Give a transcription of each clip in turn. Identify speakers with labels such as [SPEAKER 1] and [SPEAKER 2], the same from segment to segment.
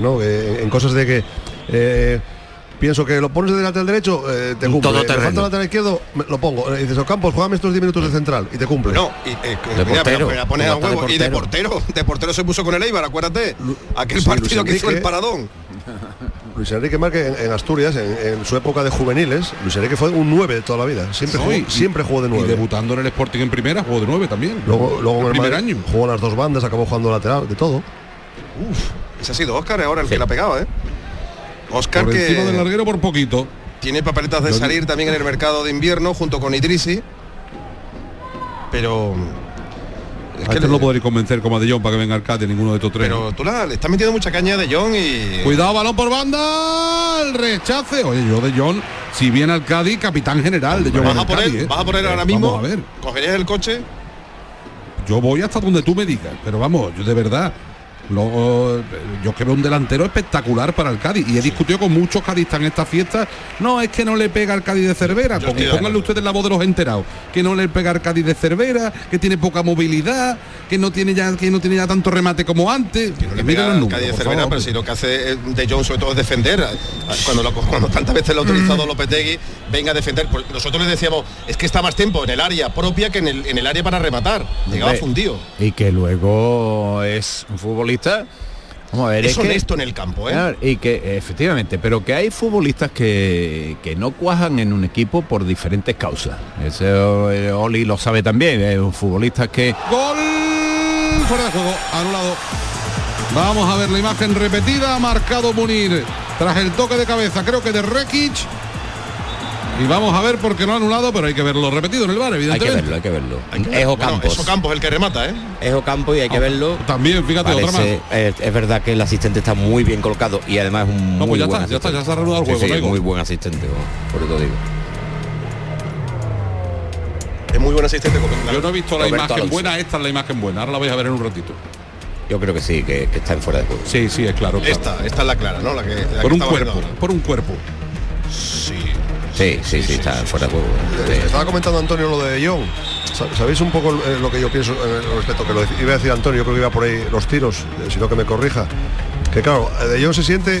[SPEAKER 1] ¿no? Eh, en cosas de que eh, pienso que lo pones de lateral derecho, eh, te
[SPEAKER 2] Un
[SPEAKER 1] cumple.
[SPEAKER 2] todoterreno.
[SPEAKER 1] Me falta lateral izquierdo, me- lo pongo. Eh, dices, Ocampos, juegame estos 10 minutos de central y te cumple.
[SPEAKER 3] No, y, eh,
[SPEAKER 2] De
[SPEAKER 3] mira,
[SPEAKER 2] portero.
[SPEAKER 3] me la pones a
[SPEAKER 2] de
[SPEAKER 3] huevo. Y de portero, de portero se puso con el Eibar, acuérdate. Aquel
[SPEAKER 1] sí,
[SPEAKER 3] partido que hizo el paradón.
[SPEAKER 1] Luis Enrique Márquez en, en Asturias, en, en su época de juveniles, Luis Enrique fue un 9 de toda la vida. Siempre,
[SPEAKER 4] No,
[SPEAKER 1] jugó,
[SPEAKER 4] y-
[SPEAKER 1] siempre jugó de
[SPEAKER 4] Y
[SPEAKER 1] 9.
[SPEAKER 4] debutando en el Sporting en primera, jugó de 9 también.
[SPEAKER 1] Luego, luego en el
[SPEAKER 4] primer
[SPEAKER 1] Madrid
[SPEAKER 4] año.
[SPEAKER 1] jugó las dos bandas, acabó jugando lateral, de todo.
[SPEAKER 3] Ese ha sido Oscar ahora el que la ha pegado, ¿eh? Oscar
[SPEAKER 4] Por encima del
[SPEAKER 3] que
[SPEAKER 4] larguero por poquito.
[SPEAKER 3] tiene papeletas de salir también en el mercado de invierno junto con Idrisi. Pero. Es
[SPEAKER 4] A
[SPEAKER 3] que
[SPEAKER 4] este
[SPEAKER 3] le-
[SPEAKER 4] no podréis convencer como a De Jong para que venga al Cádiz ninguno de estos tres.
[SPEAKER 3] pero tú la- le estás metiendo mucha caña de John y.
[SPEAKER 4] Cuidado, balón por banda, el rechace. Oye, yo de John, si viene al Cádiz, capitán general de John.
[SPEAKER 3] ¿Vas a
[SPEAKER 4] Cádiz,
[SPEAKER 3] él?
[SPEAKER 4] ¿eh?
[SPEAKER 3] ¿Vas a él ahora mismo?
[SPEAKER 4] Vamos a ver.
[SPEAKER 3] ¿Cogerías el coche?
[SPEAKER 4] Yo voy hasta donde tú me digas, pero vamos, yo de verdad. Lo- yo que veo un delantero espectacular para el Cádiz y he discutido con muchos cadistas en esta fiesta. No, es que no le pega al Cádiz de Cervera.
[SPEAKER 3] De
[SPEAKER 4] Pónganle ustedes la voz de los enterados. Que no le pega al Cádiz de Cervera, que tiene poca movilidad, que no tiene ya, que no tiene ya tanto remate como antes.
[SPEAKER 3] Que no le pega al Cádiz de Cervera,
[SPEAKER 4] favor.
[SPEAKER 3] pero si lo que hace eh, de John sobre todo es defender. eh, Cuando, lo- cuando tantas veces lo ha utilizado Lopetegui, venga a defender. Pues nosotros le decíamos, es que está más tiempo en el área propia que en el, en el área para rematar. Llegaba fundido.
[SPEAKER 5] Y que luego es un futbolista. Vamos a ver,
[SPEAKER 3] Es
[SPEAKER 5] que-
[SPEAKER 3] honesto en el campo, ¿eh?
[SPEAKER 5] Claro, y que efectivamente, pero que hay futbolistas que, que no cuajan en un equipo por diferentes causas. Eso eh, Oli lo sabe también, es un futbolista que
[SPEAKER 4] Gol fuera de juego, anulado. Vamos a ver la imagen repetida, ha marcado Munir tras el toque de cabeza, creo que de Rekic. Y vamos a ver por qué no ha anulado, pero hay que verlo repetido en el bar,
[SPEAKER 2] Hay que
[SPEAKER 4] evidentemente.
[SPEAKER 2] verlo, hay que verlo.
[SPEAKER 3] Hay que ver-
[SPEAKER 2] Es
[SPEAKER 3] bueno,
[SPEAKER 2] Ocampos.
[SPEAKER 3] es Ocampos el que remata, ¿eh?
[SPEAKER 2] Es Ocampo y hay que verlo.
[SPEAKER 4] También, fíjate, otra más.
[SPEAKER 2] Es, es verdad que el asistente está muy bien colocado y además es un
[SPEAKER 4] No,
[SPEAKER 2] muy
[SPEAKER 4] pues ya
[SPEAKER 2] buen
[SPEAKER 4] está, ya está,
[SPEAKER 2] asistente.
[SPEAKER 4] ya se ha reanudado el
[SPEAKER 2] Sí,
[SPEAKER 4] juego,
[SPEAKER 2] sí,
[SPEAKER 4] no hay gol.
[SPEAKER 2] muy buen asistente, por eso digo.
[SPEAKER 3] Es muy buen asistente. como-
[SPEAKER 4] Yo no he visto la
[SPEAKER 2] Roberto
[SPEAKER 4] imagen
[SPEAKER 2] Alonso.
[SPEAKER 4] buena, esta es la imagen buena. Ahora la vais a ver en un ratito.
[SPEAKER 2] Yo creo que sí, que, que está en fuera de juego.
[SPEAKER 4] Sí, sí, es claro. claro.
[SPEAKER 3] Esta, esta es la clara, ¿no? La que, la que
[SPEAKER 4] por un
[SPEAKER 3] viendo
[SPEAKER 4] cuerpo, por un cuerpo.
[SPEAKER 3] Sí.
[SPEAKER 2] Sí, sí, sí, está fuera de juego. Sí.
[SPEAKER 1] Eh, Estaba comentando Antonio lo de John. Sa- ¿Sabéis un poco eh, lo que yo pienso eh, respecto que lo iba a decir Antonio? Yo creo que iba por ahí los tiros, eh, si no que me corrija. Que claro, de Jong se siente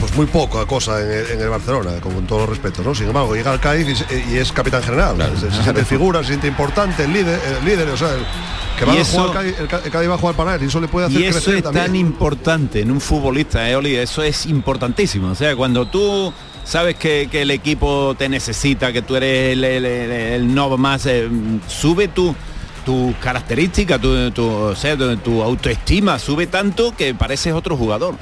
[SPEAKER 1] pues muy poca cosa en el, en el Barcelona, con, con todos los respetos, ¿no? Sin embargo, llega al Cádiz y, es capitán general. se, se siente figura, se siente importante, el líder, el líder, o sea, el, que va
[SPEAKER 5] Y
[SPEAKER 1] a
[SPEAKER 5] eso-
[SPEAKER 1] jugar Cádiz, el, Cádiz va a jugar para él y eso le puede hacer
[SPEAKER 5] Y eso
[SPEAKER 1] crecer
[SPEAKER 5] es
[SPEAKER 1] también.
[SPEAKER 5] tan importante en un futbolista, ¿eh, Oli? Eso es importantísimo. O sea, cuando tú sabes que, que el equipo te necesita, que tú eres el, el- el- el no más, eh, sube tu tu característica, tu, tu, o sea, tu, tu autoestima sube tanto que pareces otro jugador.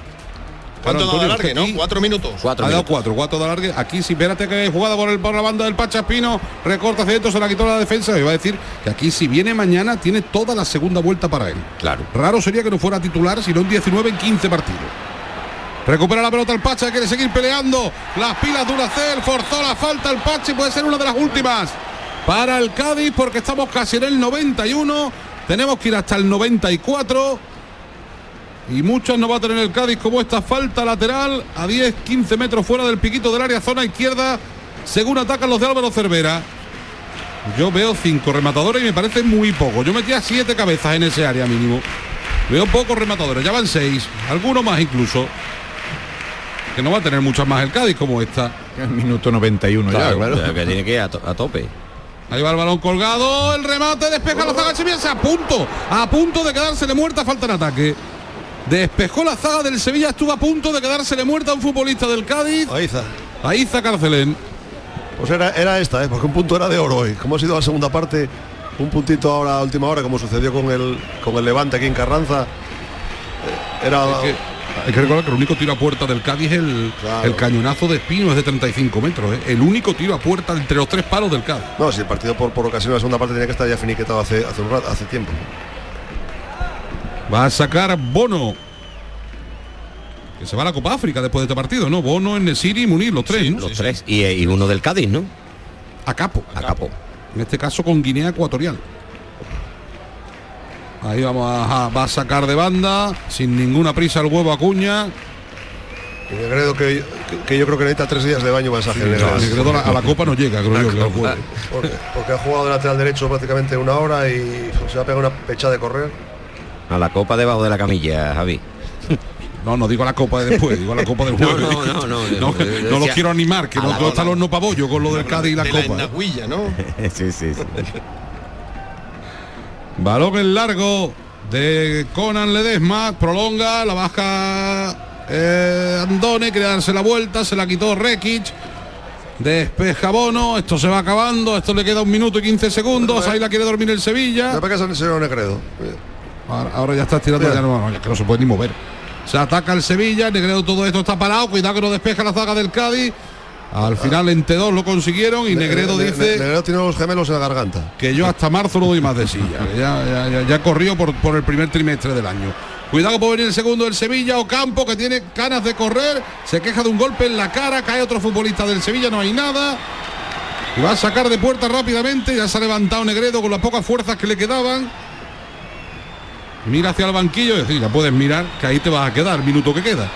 [SPEAKER 3] ¿Cuánto da alargue, no? Cuatro minutos.
[SPEAKER 2] Cuatro
[SPEAKER 4] ha dado cuatro, cuatro de alargue. Aquí sí, espérate que jugada por, el, por la banda del Pachaspino, recorta hacia dentro, se la quitó la defensa. Iba a decir que aquí si viene mañana tiene toda la segunda vuelta para él.
[SPEAKER 2] Claro.
[SPEAKER 4] Raro sería que no fuera titular, sino en 19 en 15 partidos. Recupera la pelota el Pacha, quiere seguir peleando. Las pilas Duracel, forzó la falta el Pacha puede ser una de las últimas para el Cádiz porque estamos casi en el 91. Tenemos que ir hasta el 94. Y muchas no va a tener el Cádiz como esta falta lateral a 10, 15 metros fuera del piquito del área, zona izquierda, según atacan los de Álvaro Cervera. Yo veo cinco rematadores y me parece muy poco. Yo metía siete cabezas en ese área mínimo. Veo pocos rematadores, ya van seis, algunos más incluso. Que no va a tener muchas más el Cádiz como esta.
[SPEAKER 5] El minuto 91
[SPEAKER 2] Claro,
[SPEAKER 5] ya, claro.
[SPEAKER 2] que tiene que ir a, to- a tope.
[SPEAKER 4] Ahí va el balón colgado, el remate, despeja la zaga Sevilla, a punto, a punto de quedársele muerta, falta en ataque. Despejó la zaga del Sevilla, estuvo a punto de quedársele muerta a un futbolista del Cádiz,
[SPEAKER 1] Ahí está.
[SPEAKER 4] a Iza Carcelén.
[SPEAKER 1] Pues era, era esta, ¿eh? porque un punto era de oro hoy. Como ha sido la segunda parte, un puntito ahora a última hora, como sucedió con el, con el Levante aquí en Carranza. eh, Era.
[SPEAKER 4] Es que hay que recordar que el único tiro a puerta del Cádiz es el,
[SPEAKER 1] Claro.
[SPEAKER 4] el cañonazo de Espino, es de 35 metros. ¿eh? El único tiro a puerta entre los tres palos del Cádiz.
[SPEAKER 1] No, si el partido por, por ocasión de la segunda parte tenía que estar ya finiquetado hace, hace un rato, hace tiempo.
[SPEAKER 4] Va a sacar Bono. Que se va a la Copa África después de este partido, ¿no? Bono, Nesiri y Munir, los tres, ¿no?
[SPEAKER 2] Los tres. Y, y uno del Cádiz, ¿no?
[SPEAKER 4] A capo.
[SPEAKER 2] A capo.
[SPEAKER 4] En este caso con Guinea Ecuatorial. Ahí vamos a, va a sacar de banda, sin ninguna prisa el huevo Acuña.
[SPEAKER 1] Y Negredo que, que, que yo creo que necesita tres días de baño masaje. Negredo.
[SPEAKER 4] Negredo a la, a la Copa no llega, creo yo. juego.
[SPEAKER 1] porque, porque ha jugado de lateral derecho prácticamente una hora y se va a pegar una pechada de correr.
[SPEAKER 2] A la copa debajo de la camilla, Javi.
[SPEAKER 4] No, no digo la copa de después, digo la copa del
[SPEAKER 2] No,
[SPEAKER 4] jueves.
[SPEAKER 2] no, no, no,
[SPEAKER 4] no, los quiero animar, que
[SPEAKER 2] a
[SPEAKER 4] no
[SPEAKER 2] la
[SPEAKER 4] todo está
[SPEAKER 2] bola.
[SPEAKER 4] los no pabollo con lo del Cádiz y la
[SPEAKER 3] de
[SPEAKER 4] copa.
[SPEAKER 3] la Nahuilla, ¿no?
[SPEAKER 2] sí, sí, sí.
[SPEAKER 4] Balón en largo de Conan Ledesma, prolonga, la baja eh, Andone, quiere darse la vuelta, se la quitó Rekic. Despeja Bono, esto se va acabando, esto le queda un minuto y 15 segundos, ahí la quiere dormir el Sevilla. Ahora, ahora ya está tirando, ya no, ya que no se puede ni mover. Se ataca el Sevilla, Negredo todo esto está parado, cuidado que no despeja la zaga del Cádiz. Al final entre dos lo consiguieron y Negredo
[SPEAKER 1] Ne- ne-
[SPEAKER 4] dice
[SPEAKER 1] Negredo tiene los gemelos en la garganta.
[SPEAKER 4] que yo hasta marzo no doy más de silla. que Ya, ya, corrió por, por el primer trimestre del año. Cuidado puede venir el segundo del Sevilla, Ocampo que tiene ganas de correr, se queja de un golpe en la cara, cae otro futbolista del Sevilla, no hay nada. Y va a sacar de puerta rápidamente, ya se ha levantado Negredo con las pocas fuerzas que le quedaban. Mira hacia el banquillo, es decir, ya puedes mirar que ahí te vas a quedar, el minuto que queda.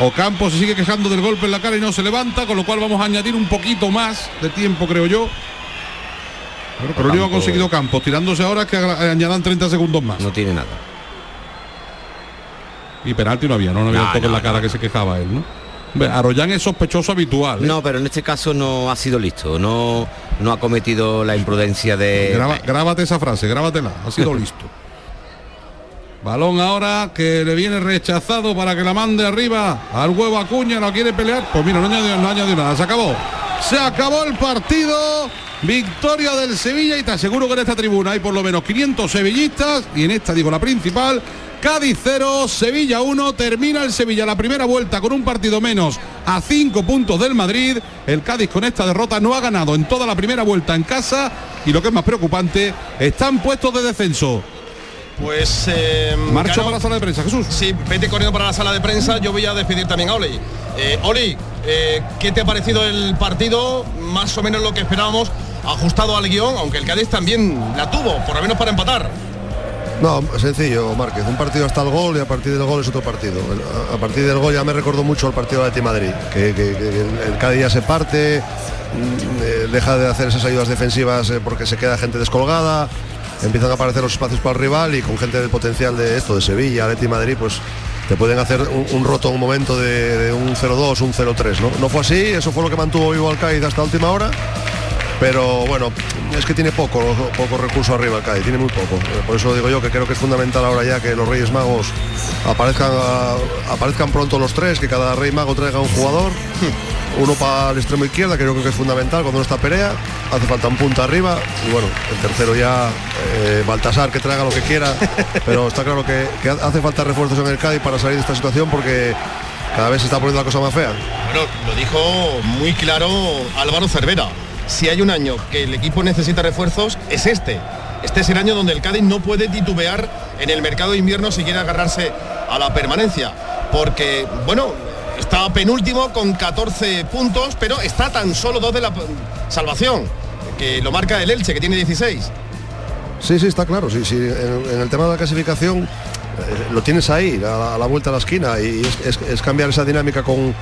[SPEAKER 4] Ocampo se sigue quejando del golpe en la cara y no se levanta, con lo cual vamos a añadir un poquito más de tiempo, creo yo. Pero, lo que ha
[SPEAKER 2] Ocampo-
[SPEAKER 4] conseguido Campos, tirándose ahora que añadan 30 segundos más.
[SPEAKER 2] No tiene nada.
[SPEAKER 4] Y penalti no había, no, no había
[SPEAKER 2] No,
[SPEAKER 4] un toque en
[SPEAKER 2] no,
[SPEAKER 4] la cara que se quejaba él, ¿no? Arroyán es sospechoso habitual. ¿eh?
[SPEAKER 2] No, pero en este caso no ha sido listo, no, no ha cometido la imprudencia de...
[SPEAKER 4] Graba- grábate esa frase, grábatela, ha sido listo. Balón ahora que le viene rechazado para que la mande arriba al huevo Acuña, lo quiere pelear. Pues mira, no añadió, no añadió nada, se acabó. Se acabó el partido. Victoria del Sevilla y te aseguro que en esta tribuna hay por lo menos 500 sevillistas y en esta digo la principal. Cádiz 0, Sevilla 1, termina el Sevilla la primera vuelta con un partido menos a 5 puntos del Madrid. El Cádiz con esta derrota no ha ganado en toda la primera vuelta en casa y lo que es más preocupante, están puestos de descenso.
[SPEAKER 3] Pues eh,
[SPEAKER 4] Marcho
[SPEAKER 3] ganó-
[SPEAKER 4] para la sala de prensa, Jesús.
[SPEAKER 3] Sí, vete corriendo para la sala de prensa. Yo voy a despedir también a Oli. Eh, Oli, eh, ¿qué te ha parecido el partido? Más o menos lo que esperábamos, ajustado al guion, aunque el Cádiz también la tuvo, por lo menos para empatar.
[SPEAKER 1] No, sencillo, Márquez. Un partido hasta el gol y a partir del gol es otro partido. A partir del gol ya me recordó mucho al partido de Madrid, que, que- que el, el Cádiz ya se parte, mm, eh, deja de hacer esas ayudas defensivas eh, porque se queda gente descolgada, empiezan a aparecer los espacios para el rival y con gente del potencial de esto, de Sevilla, Atleti Madrid, pues te pueden hacer un, un roto un momento de, un 0-2, un 0-3. ¿no? no fue así, eso fue lo que mantuvo vivo al Cádiz hasta última hora. Pero bueno, es que tiene poco, poco recurso arriba el Cádiz, tiene muy poco. Por eso digo yo que creo que es fundamental ahora ya que los Reyes Magos aparezcan, ah, aparezcan pronto los tres, que cada Rey Mago traiga un jugador. Uno para el extremo izquierda, que creo que es fundamental cuando no está Perea. Hace falta un punta arriba. Y bueno, el tercero ya, eh, Baltasar, que traiga lo que quiera. Pero está claro que, que hace falta refuerzos en el Cádiz para salir de esta situación porque cada vez se está poniendo la cosa más fea.
[SPEAKER 3] Bueno, lo dijo muy claro Álvaro Cervera. Si hay un año que el equipo necesita refuerzos, es este. Este es el año donde el Cádiz no puede titubear en el mercado de invierno si quiere agarrarse a la permanencia. Porque, bueno, está penúltimo con 14 puntos, pero está tan solo dos de la salvación, que lo marca el Elche, que tiene 16.
[SPEAKER 1] Sí, sí, está claro. Sí, sí, en, el tema de la clasificación eh, lo tienes ahí, a la, a vuelta de la esquina, y es cambiar esa dinámica con,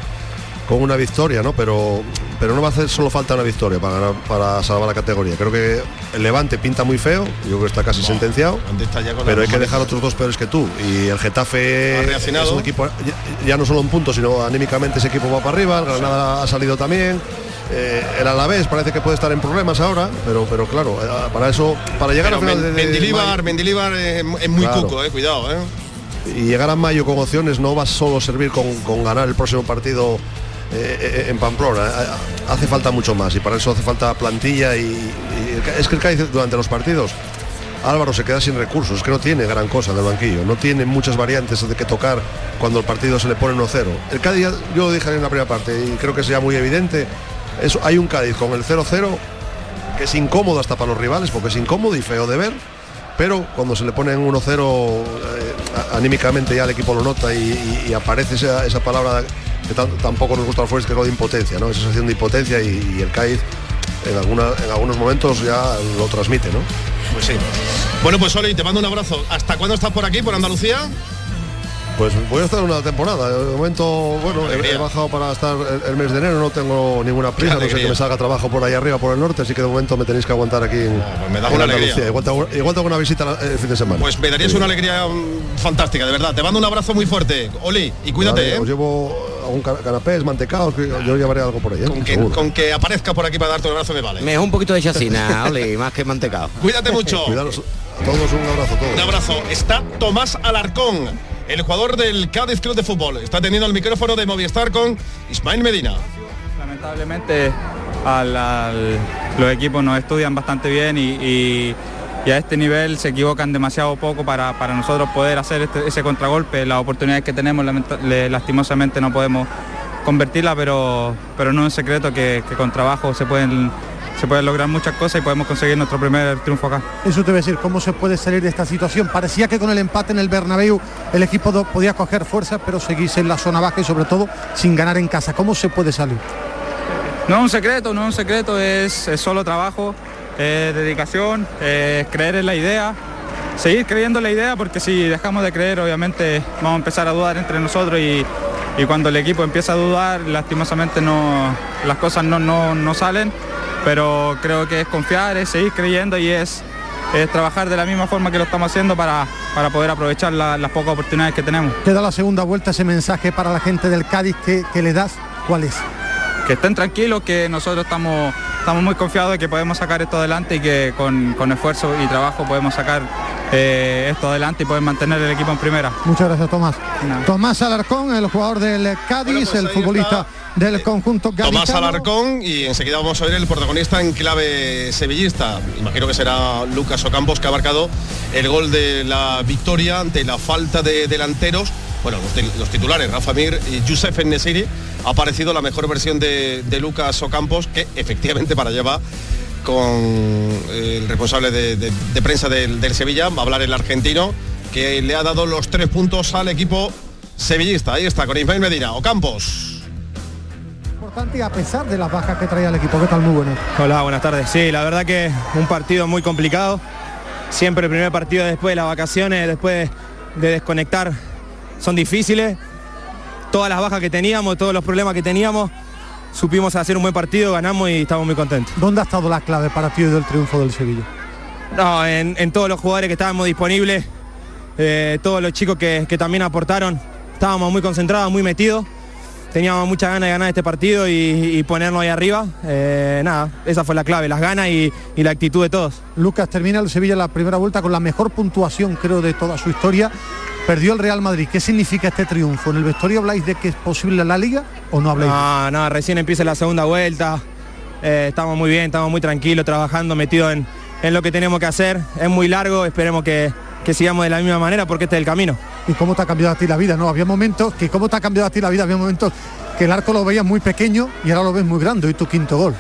[SPEAKER 1] con una victoria, ¿no? Pero, pero no va a hacer solo falta una victoria para, ganar- para salvar la categoría. Creo que el Levante pinta muy feo, yo creo que está casi sentenciado.
[SPEAKER 3] ¿Dónde está ya con
[SPEAKER 1] Pero hay que dejar otros dos peores que tú. Y el Getafe es un equipo, ya, ya no solo en puntos, sino anímicamente ese equipo va para arriba. El Granada ha salido también. Eh, el Alavés parece que puede estar en problemas ahora, pero, pero claro, eh, para eso, para llegar
[SPEAKER 3] Pero
[SPEAKER 1] al final
[SPEAKER 3] Men-
[SPEAKER 1] de, de
[SPEAKER 3] Mendilibar, Mendilibar es, es muy
[SPEAKER 1] Claro.
[SPEAKER 3] cuco, eh, cuidado, eh.
[SPEAKER 1] y llegar a mayo con opciones no va solo a servir con, con ganar el próximo partido eh, eh, en Pamplona. Eh, Hace falta mucho más y para eso hace falta plantilla y, es que el Cádiz durante los partidos Álvaro se queda sin recursos, que no tiene gran cosa en el banquillo, no tiene muchas variantes de que tocar cuando el partido se le pone 1-0. El Cádiz, yo lo dije en la primera parte y creo que es ya muy evidente, eso, hay un Cádiz con el 0-0 que es incómodo hasta para los rivales, porque es incómodo y feo de ver, pero cuando se le pone en 1-0 eh, a- anímicamente ya el equipo lo nota y, y- y aparece esa, esa palabra que tampoco nos gusta al Forest, que es lo de impotencia, ¿no? Esa sensación de impotencia y, y el Cádiz en, alguna, en algunos momentos ya lo transmite, ¿no?
[SPEAKER 3] Pues sí. Bueno, pues Oli, te mando un abrazo. ¿Hasta cuándo estás por aquí, por Andalucía?
[SPEAKER 1] Pues voy a estar una temporada. De momento, bueno, he, he bajado para estar el, el mes de enero, no tengo ninguna prisa, no sé que me salga trabajo por ahí arriba, por el norte, así que de momento me tenéis que aguantar aquí en,
[SPEAKER 3] pues me da
[SPEAKER 1] en
[SPEAKER 3] una
[SPEAKER 1] Andalucía.
[SPEAKER 3] alegría.
[SPEAKER 1] Igual tengo, igual tengo una visita el fin de semana.
[SPEAKER 3] Pues me darías una alegría mm, fantástica, de verdad. Te mando un abrazo muy fuerte. Oli, y cuídate,
[SPEAKER 1] Vale,
[SPEAKER 3] ¿eh?
[SPEAKER 1] Os llevo ca- canapés, mantecados, que yo llevaré algo por ahí. ¿eh?
[SPEAKER 3] Con que,
[SPEAKER 1] Seguro.
[SPEAKER 3] con que aparezca por aquí para darte un abrazo me vale.
[SPEAKER 2] Mejor un poquito de chacina, ole, más que mantecado.
[SPEAKER 3] Cuídate mucho.
[SPEAKER 1] Cuidaros a todos, un abrazo todos.
[SPEAKER 3] Un abrazo. Está Tomás Alarcón, el jugador del Cádiz Club de Fútbol. Está teniendo el micrófono de Movistar con Ismael Medina.
[SPEAKER 6] Lamentablemente al- al- los equipos nos estudian bastante bien y, y- y a este nivel se equivocan demasiado poco para, para nosotros poder hacer este- ese contragolpe. Las oportunidades que tenemos lastimosamente no podemos convertirla, pero, pero no es un secreto que, que con trabajo se pueden, se pueden lograr muchas cosas y podemos conseguir nuestro primer triunfo acá.
[SPEAKER 7] Eso te voy a decir, ¿cómo se puede salir de esta situación? Parecía que con el empate en el Bernabéu el equipo podía coger fuerza, pero seguirse en la zona baja y sobre todo sin ganar en casa. ¿Cómo se puede salir?
[SPEAKER 6] No es un secreto, no es un secreto, es, es solo trabajo, es dedicación, es creer en la idea, seguir creyendo en la idea porque si dejamos de creer obviamente vamos a empezar a dudar entre nosotros y, y cuando el equipo empieza a dudar lastimosamente no, las cosas no, no, no salen, pero creo que es confiar, es seguir creyendo y es, es trabajar de la misma forma que lo estamos haciendo para, para poder aprovechar la- las pocas oportunidades que tenemos.
[SPEAKER 7] Queda la segunda vuelta ese mensaje para la gente del Cádiz que, que le das. ¿Cuál es?
[SPEAKER 6] Que estén tranquilos, que nosotros estamos, estamos muy confiados de que podemos sacar esto adelante y que con, con esfuerzo y trabajo podemos sacar eh, esto adelante y poder mantener el equipo en primera.
[SPEAKER 7] Muchas gracias, Tomás. Tomás Alarcón, el jugador del Cádiz,
[SPEAKER 3] Bueno, pues
[SPEAKER 7] el futbolista
[SPEAKER 3] está,
[SPEAKER 7] del conjunto gaditano.
[SPEAKER 3] Tomás Alarcón y enseguida vamos a ver el protagonista en clave sevillista. Imagino que será Lucas Ocampos que ha marcado el gol de la victoria ante la falta de delanteros. Bueno, los, titulares, Rafa Mir y Youssef Nesiri, ha aparecido la mejor versión de, de Lucas Ocampos, que efectivamente para allá va con el responsable de, de- de prensa del, del Sevilla, va a hablar el argentino, que le ha dado los tres puntos al equipo sevillista. Ahí está, con Ismael Medina. Ocampos.
[SPEAKER 7] Importante y a pesar de las bajas que traía el equipo. ¿Qué tal? Muy bueno.
[SPEAKER 8] Hola, buenas tardes. Sí, la verdad que un partido muy complicado. Siempre el primer partido después de las vacaciones, después de desconectar, son difíciles. Todas las bajas que teníamos, todos los problemas que teníamos, supimos hacer un buen partido, ganamos y estamos muy contentos.
[SPEAKER 7] ¿Dónde ha estado la clave para ti del triunfo del Sevilla?
[SPEAKER 8] No, en, en todos los jugadores que estábamos disponibles, eh, todos los chicos que, que también aportaron, estábamos muy concentrados, muy metidos. Teníamos muchas ganas de ganar este partido y, y ponernos ahí arriba. Eh, nada, esa fue la clave, las ganas y, y la actitud de todos.
[SPEAKER 7] Lucas termina el Sevilla la primera vuelta con la mejor puntuación, creo, de toda su historia. Perdió el Real Madrid. ¿Qué significa este triunfo? ¿En el vestuario habláis de que es posible la liga o no habláis?
[SPEAKER 8] No, no, recién empieza la segunda vuelta. Eh, estamos muy bien, estamos muy tranquilos, trabajando, metidos en, en lo que tenemos que hacer. Es muy largo, esperemos que, que sigamos de la misma manera porque este es el camino.
[SPEAKER 7] ¿Y cómo te ha cambiado a ti la vida? No, había momentos que cómo te ha cambiado a ti la vida, había momentos que el arco lo veías muy pequeño y ahora lo ves muy grande y tu quinto gol.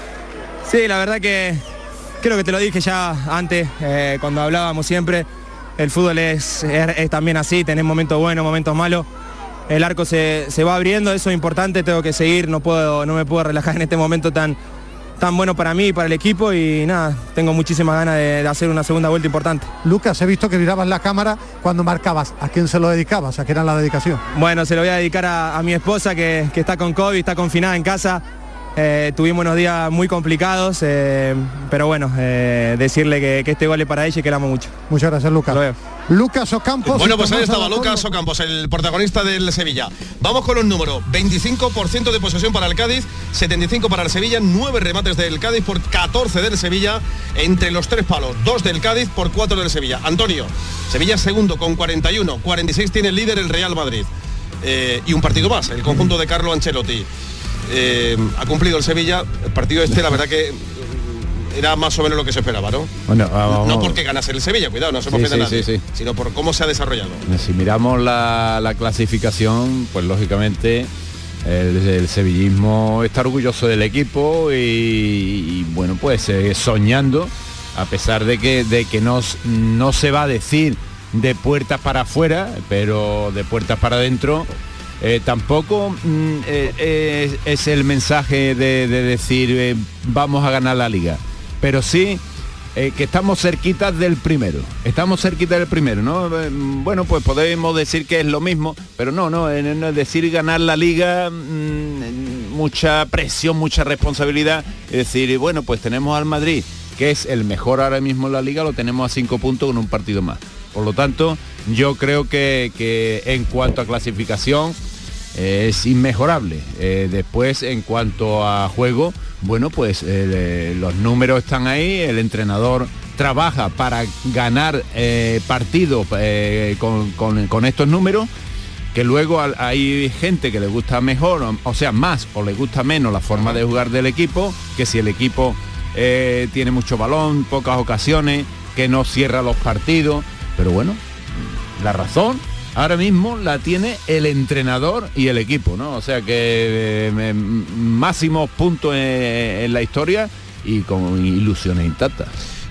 [SPEAKER 8] Sí, la verdad que creo que te lo dije ya antes, eh, cuando hablábamos siempre. El fútbol es, es- es también así, tenés momentos buenos, momentos malos. El arco se, se va abriendo, eso es importante, tengo que seguir, no, puedo, no me puedo relajar en este momento tan, tan bueno para mí y para el equipo y nada, tengo muchísimas ganas de, de hacer una segunda vuelta importante.
[SPEAKER 7] Lucas, he visto que mirabas la cámara cuando marcabas. ¿A quién se lo dedicabas? ¿A qué era la dedicación?
[SPEAKER 8] Bueno, se lo voy a dedicar a, a mi esposa que, que está con COVID, está confinada en casa. Eh, tuvimos unos días muy complicados, eh, pero bueno, eh, decirle que, que este gol es para ella y que la amo mucho.
[SPEAKER 7] Muchas gracias, Lucas. Lucas Ocampos.
[SPEAKER 3] Bueno, pues ahí estaba. Lucas Ocampos, el protagonista del Sevilla. Vamos con los números. 25% de posesión para el Cádiz, 75 para el Sevilla, 9 remates del Cádiz por 14 del Sevilla, entre los tres palos, 2 del Cádiz por 4 del Sevilla. Antonio, Sevilla segundo con 41, 46 tiene el líder el Real Madrid. Eh, y un partido más, el conjunto de Carlo Ancelotti. Eh, ha cumplido el Sevilla, el partido este, la verdad que era más o menos lo que se esperaba, ¿no?
[SPEAKER 5] Bueno, vamos.
[SPEAKER 3] No porque ganase el Sevilla, cuidado, no se
[SPEAKER 5] Sí, sí,
[SPEAKER 3] nadie,
[SPEAKER 5] sí,
[SPEAKER 3] sino por cómo se ha desarrollado.
[SPEAKER 5] Si miramos la, la clasificación, pues lógicamente el, el sevillismo está orgulloso del equipo y, y, bueno, pues eh, soñando, a pesar de que, de que no, no se va a decir de puertas para afuera, pero de puertas para adentro, eh, tampoco mm, eh, es, es el mensaje de, de decir eh, vamos a ganar la liga, pero sí eh, que estamos cerquitas del primero. Estamos cerquita del primero, ¿no? Eh, Bueno, pues podemos decir que es lo mismo, pero no, no, eh, es decir ganar la liga, mm, mucha presión, mucha responsabilidad. Es decir, bueno, pues tenemos al Madrid, que es el mejor ahora mismo en la liga, lo tenemos a cinco puntos con un partido más. Por lo tanto, yo creo que, en cuanto a clasificación, es inmejorable. Eh, después, en cuanto a juego, bueno, pues eh, los números están ahí, el entrenador trabaja para ganar eh, partidos con, con- estos números, que luego hay gente que le gusta mejor, o, o sea, más o le gusta menos la forma de jugar del equipo, que si el equipo tiene mucho balón, pocas ocasiones, que no cierra los partidos, pero bueno, la razón ahora mismo la tiene el entrenador y el equipo, ¿no? O sea que eh, me- máximos puntos en, la historia y con ilusiones intactas.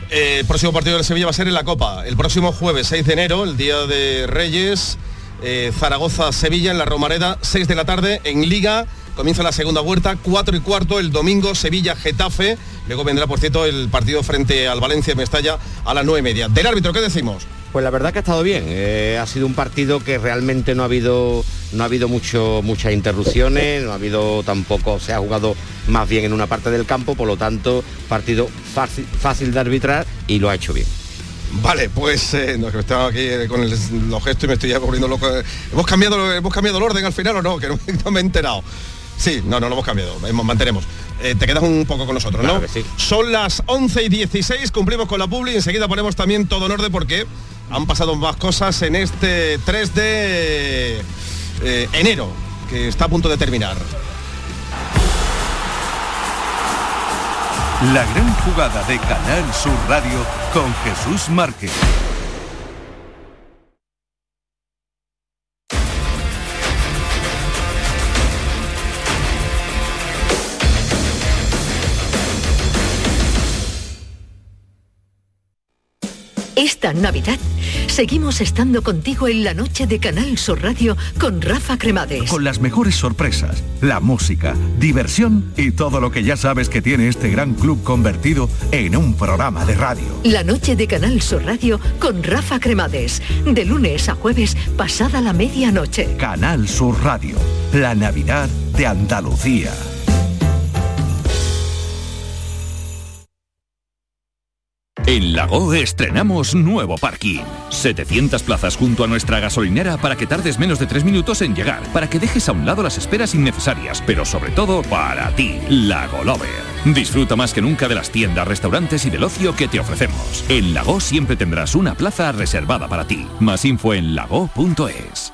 [SPEAKER 3] Eh, El próximo partido del Sevilla va a ser en la Copa. El próximo jueves 6 de enero, el día de Reyes, eh, Zaragoza-Sevilla en la Romareda, 6 de la tarde en Liga. Comienza la segunda vuelta, 4 y cuarto el domingo, Sevilla-Getafe. Luego vendrá, por cierto, el partido frente al Valencia en Mestalla a las 9 y media. Del árbitro, ¿qué decimos?
[SPEAKER 2] Pues la verdad que ha estado bien. Eh, ha sido un partido que realmente no ha habido no ha habido mucho muchas interrupciones, no ha habido tampoco se ha jugado más bien en una parte del campo, por lo tanto partido fácil, fácil de arbitrar y lo ha hecho bien.
[SPEAKER 3] Vale, pues eh, no, que estaba aquí eh, con el- los gestos y me estoy ya volviendo loco. ¿Hemos cambiado, ¿Hemos cambiado el orden al final o no? Que no, no me he enterado. Sí, no, no lo hemos cambiado, mantenemos. Eh, te quedas un poco con nosotros, ¿no?
[SPEAKER 2] Que sí.
[SPEAKER 3] Son las 11 y 16, cumplimos con la publi y enseguida ponemos también todo en orden porque han pasado más cosas en este 3 de eh, enero, que está a punto de terminar.
[SPEAKER 9] La gran jugada de Canal Sur Radio con Jesús Márquez.
[SPEAKER 10] Esta Navidad seguimos estando contigo en la noche de Canal Sur Radio con Rafa Cremades.
[SPEAKER 9] Con las mejores sorpresas, la música, diversión y todo lo que ya sabes que tiene este gran club convertido en un programa de radio.
[SPEAKER 10] La noche de Canal Sur Radio con Rafa Cremades. De lunes a jueves pasada la medianoche.
[SPEAKER 9] Canal Sur Radio, la Navidad de Andalucía.
[SPEAKER 11] En Lago estrenamos nuevo parking. 700 plazas junto a nuestra gasolinera para que tardes menos de 3 minutos en llegar, para que dejes a un lado las esperas innecesarias, pero sobre todo para ti, Lago Lover. Disfruta más que nunca de las tiendas, restaurantes y del ocio que te ofrecemos. En Lago siempre tendrás una plaza reservada para ti. Más info en lago.es.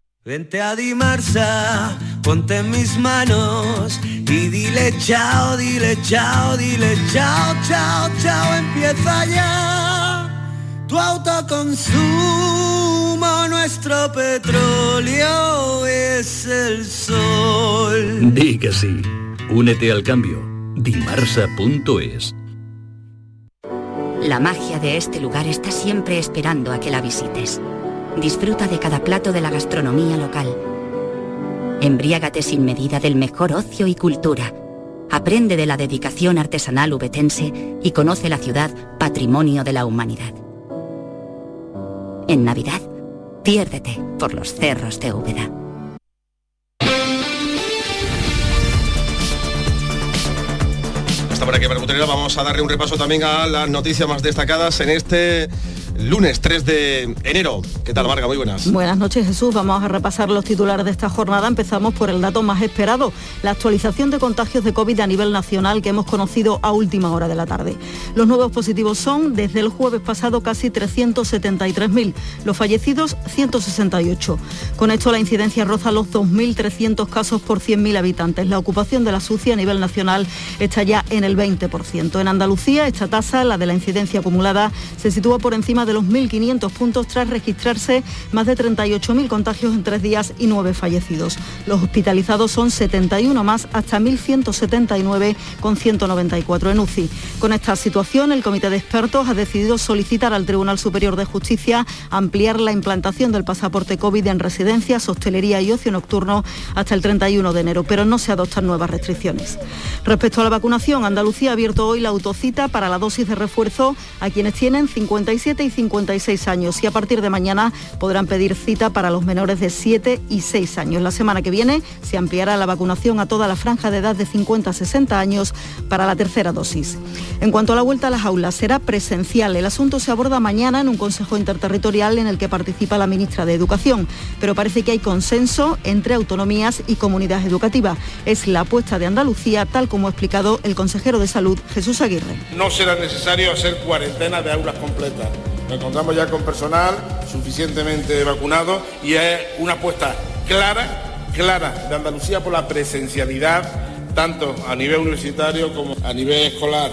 [SPEAKER 12] Vente a Dimarsa, ponte en mis manos y dile chao, dile chao, dile chao, chao, chao, empieza ya tu autoconsumo, nuestro petróleo es el sol.
[SPEAKER 13] Di que sí. Únete al cambio. Dimarsa.es.
[SPEAKER 14] La magia de este lugar está siempre esperando a que la visites. Disfruta de cada plato de la gastronomía local. Embriágate sin medida del mejor ocio y cultura. Aprende de la dedicación artesanal ubetense y conoce la ciudad patrimonio de la humanidad. En Navidad, piérdete por los cerros de Úbeda.
[SPEAKER 3] Hasta por aquí. Vamos a darle un repaso también a las noticias más destacadas en este lunes 3 de enero. ¿Qué tal, Marga? Muy buenas.
[SPEAKER 15] Buenas noches Jesús, vamos a repasar los titulares de esta jornada. Empezamos por el dato más esperado, la actualización de contagios de COVID a nivel nacional que hemos conocido a última hora de la tarde. Los nuevos positivos son, desde el jueves pasado, casi 373.000, los fallecidos 168. Con esto la incidencia roza los 2.300 casos por 100.000 habitantes. La ocupación de la SUCI a nivel nacional está ya en el 20%. En Andalucía esta tasa, la de la incidencia acumulada, se sitúa por encima de de los 1.500 puntos tras registrarse más de 38.000 contagios en tres días y nueve fallecidos. Los hospitalizados son 71 más hasta 1.179 con 194 en UCI. Con esta situación, el Comité de Expertos ha decidido solicitar al Tribunal Superior de Justicia ampliar la implantación del pasaporte COVID en residencias, hostelería y ocio nocturno hasta el 31 de enero, pero no se adoptan nuevas restricciones. Respecto a la vacunación, Andalucía ha abierto hoy la autocita para la dosis de refuerzo a quienes tienen 57 y 56 años y a partir de mañana podrán pedir cita para los menores de 7 y 6 años. La semana que viene se ampliará la vacunación a toda la franja de edad de 50 a 60 años para la tercera dosis. En cuanto a la vuelta a las aulas, será presencial. El asunto se aborda mañana en un Consejo Interterritorial en el que participa la ministra de Educación, pero parece que hay consenso entre autonomías y comunidades educativas. Es la apuesta de Andalucía, tal como ha explicado el consejero de Salud, Jesús Aguirre.
[SPEAKER 16] No será necesario hacer cuarentena de aulas completas. Nos encontramos ya con personal suficientemente vacunado y es una apuesta clara, clara de Andalucía por la presencialidad, tanto a nivel universitario como a nivel escolar.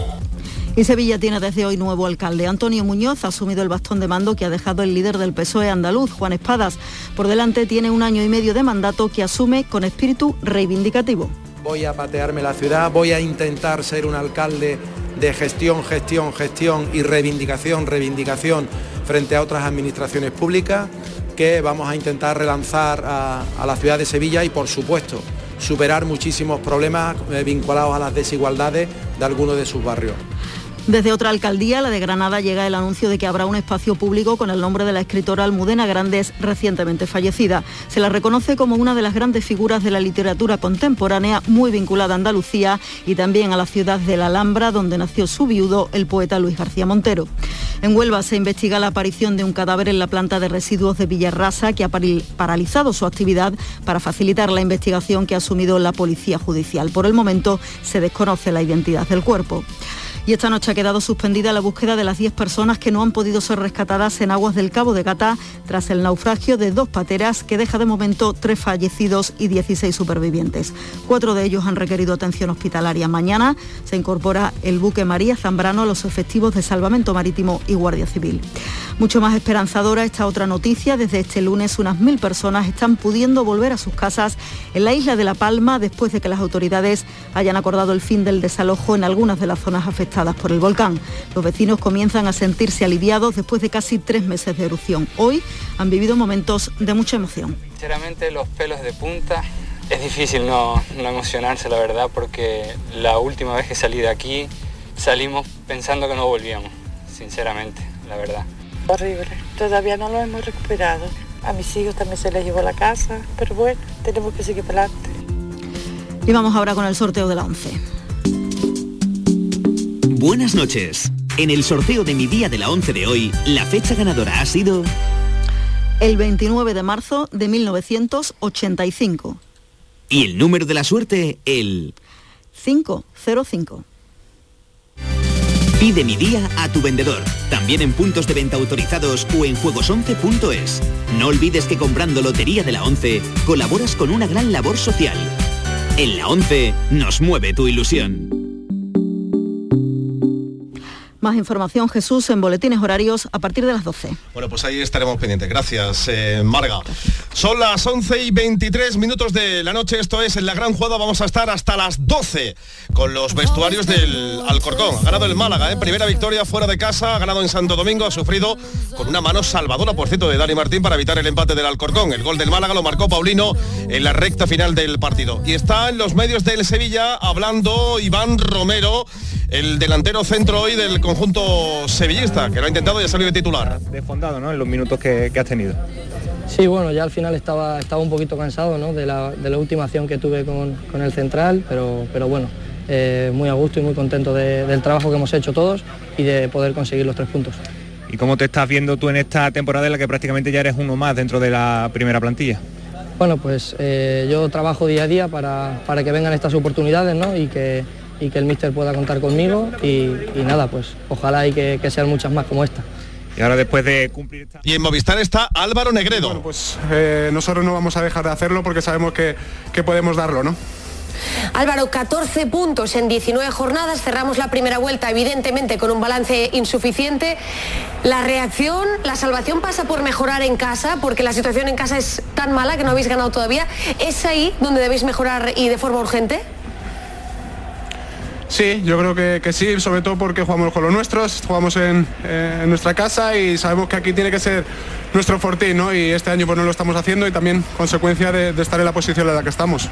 [SPEAKER 15] Y Sevilla tiene desde hoy nuevo alcalde. Antonio Muñoz ha asumido el bastón de mando que ha dejado el líder del PSOE andaluz, Juan Espadas. Por delante tiene un año y medio de mandato que asume con espíritu reivindicativo.
[SPEAKER 17] Voy a patearme la ciudad, voy a intentar ser un alcalde de gestión, gestión, gestión y reivindicación, reivindicación frente a otras administraciones públicas que vamos a intentar relanzar a, la ciudad de Sevilla y por supuesto superar muchísimos problemas eh, vinculados a las desigualdades de algunos de sus barrios.
[SPEAKER 15] Desde otra alcaldía, la de Granada, llega el anuncio de que habrá un espacio público con el nombre de la escritora Almudena Grandes, recientemente fallecida. Se la reconoce como una de las grandes figuras de la literatura contemporánea, muy vinculada a Andalucía y también a la ciudad de la Alhambra, donde nació su viudo, el poeta Luis García Montero. En Huelva se investiga la aparición de un cadáver en la planta de residuos de Villarrasa, que ha paralizado su actividad para facilitar la investigación que ha asumido la Policía Judicial. Por el momento se desconoce la identidad del cuerpo. Y esta noche ha quedado suspendida la búsqueda de las 10 personas que no han podido ser rescatadas en aguas del Cabo de Gata tras el naufragio de dos pateras que deja de momento tres fallecidos y 16 supervivientes. Cuatro de ellos han requerido atención hospitalaria. Mañana se incorpora el buque María Zambrano a los efectivos de Salvamento Marítimo y Guardia Civil. Mucho más esperanzadora esta otra noticia. Desde este lunes unas mil personas están pudiendo volver a sus casas en la isla de La Palma después de que las autoridades hayan acordado el fin del desalojo en algunas de las zonas afectadas por el volcán. Los vecinos comienzan a sentirse aliviados después de casi tres meses de erupción. Hoy han vivido momentos de mucha emoción.
[SPEAKER 18] Sinceramente los pelos de punta. Es difícil no, no emocionarse, la verdad, porque la última vez que salí de aquí salimos pensando que no volvíamos, sinceramente, la verdad.
[SPEAKER 19] Horrible, todavía no lo hemos recuperado. A mis hijos también se les llevó la casa, pero bueno, tenemos que seguir para adelante.
[SPEAKER 15] Y vamos ahora con el sorteo de la 11.
[SPEAKER 20] Buenas noches. En el sorteo de mi día de la 11 de hoy, la fecha ganadora ha sido...
[SPEAKER 15] El 29 de marzo de 1985.
[SPEAKER 20] Y el número de la suerte, el...
[SPEAKER 15] 505.
[SPEAKER 20] Pide mi día a tu vendedor, también en puntos de venta autorizados o en juegos11.es. No olvides que comprando Lotería de la 11 colaboras con una gran labor social. En la 11 nos mueve tu ilusión.
[SPEAKER 15] Más información, Jesús, en boletines horarios a partir de las 12.
[SPEAKER 3] Bueno, pues ahí estaremos pendientes. Gracias, eh, Marga. Son las 11 y 23 minutos de la noche. Esto es en la gran jugada. Vamos a estar hasta las 12 con los vestuarios del Alcorcón. Ha ganado el Málaga, ¿eh? primera victoria fuera de casa. Ha ganado en Santo Domingo. Ha sufrido con una mano salvadora, por cierto, de Dani Martín para evitar el empate del Alcorcón. El gol del Málaga lo marcó Paulino en la recta final del partido. Y está en los medios del Sevilla hablando Iván Romero, el delantero centro hoy del conjunto sevillista, que lo ha intentado y ha salido de titular.
[SPEAKER 21] Desfondado, ¿no? En los minutos que, que has tenido.
[SPEAKER 22] Sí, bueno, ya al final estaba, estaba un poquito cansado ¿no? de, la, de, la, última acción que tuve con, con el central, pero, pero bueno, eh, muy a gusto y muy contento de, del trabajo que hemos hecho todos y de poder conseguir los tres puntos.
[SPEAKER 21] ¿Y cómo te estás viendo tú en esta temporada en la que prácticamente ya eres uno más dentro de la primera plantilla?
[SPEAKER 22] Bueno, pues eh, yo trabajo día a día para, para que vengan estas oportunidades ¿no? y que y que el míster pueda contar conmigo y, y nada, pues ojalá y que, que, sean muchas más como esta.
[SPEAKER 21] Y ahora después de cumplir esta...
[SPEAKER 3] Y en Movistar está Álvaro Negredo.
[SPEAKER 23] Bueno, pues eh, nosotros no vamos a dejar de hacerlo porque sabemos que, que podemos darlo, ¿no?
[SPEAKER 24] Álvaro, 14 puntos en 19 jornadas, cerramos la primera vuelta evidentemente con un balance insuficiente. La reacción, la salvación pasa por mejorar en casa, porque la situación en casa es tan mala que no habéis ganado todavía. ¿Es ahí donde debéis mejorar y de forma urgente?
[SPEAKER 25] Sí, yo creo que, que, sí, sobre todo porque jugamos con los nuestros, jugamos en, eh, en, nuestra casa y sabemos que aquí tiene que ser nuestro fortín, ¿no? Y este año pues no lo estamos haciendo y también consecuencia de, de estar en la posición en la que estamos.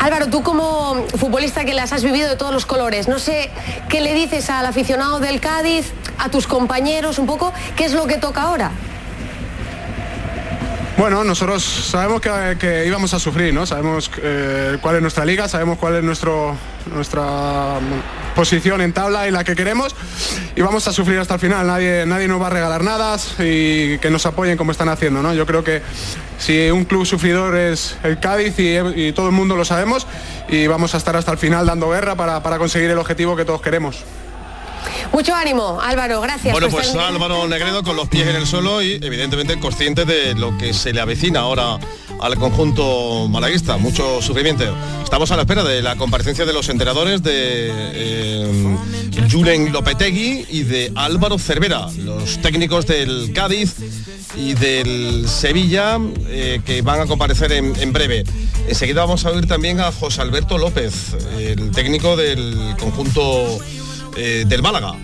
[SPEAKER 24] Álvaro, tú como futbolista que las has vivido de todos los colores, no sé qué le dices al aficionado del Cádiz, a tus compañeros, un poco, ¿qué es lo que toca ahora?
[SPEAKER 25] Bueno, nosotros sabemos que, que íbamos a sufrir, ¿no? Sabemos eh, cuál es nuestra liga, sabemos cuál es nuestro, nuestra posición en tabla y la que queremos y vamos a sufrir hasta el final. Nadie, nadie nos va a regalar nada y que nos apoyen como están haciendo, ¿no? Yo creo que si un club sufridor es el Cádiz y, y todo el mundo lo sabemos y vamos a estar hasta el final dando guerra para, para conseguir el objetivo que todos queremos.
[SPEAKER 24] Mucho ánimo, Álvaro, gracias.
[SPEAKER 3] Bueno, pues estar... Álvaro Negredo con los pies en el suelo y evidentemente consciente de lo que se le avecina ahora al conjunto malaguista. Mucho sufrimiento. Estamos a la espera de la comparecencia de los enteradores de eh, Julen Lopetegui y de Álvaro Cervera, los técnicos del Cádiz y del Sevilla eh, que van a comparecer en, en, breve. Enseguida vamos a oír también a José Alberto López, el técnico del conjunto eh, del Málaga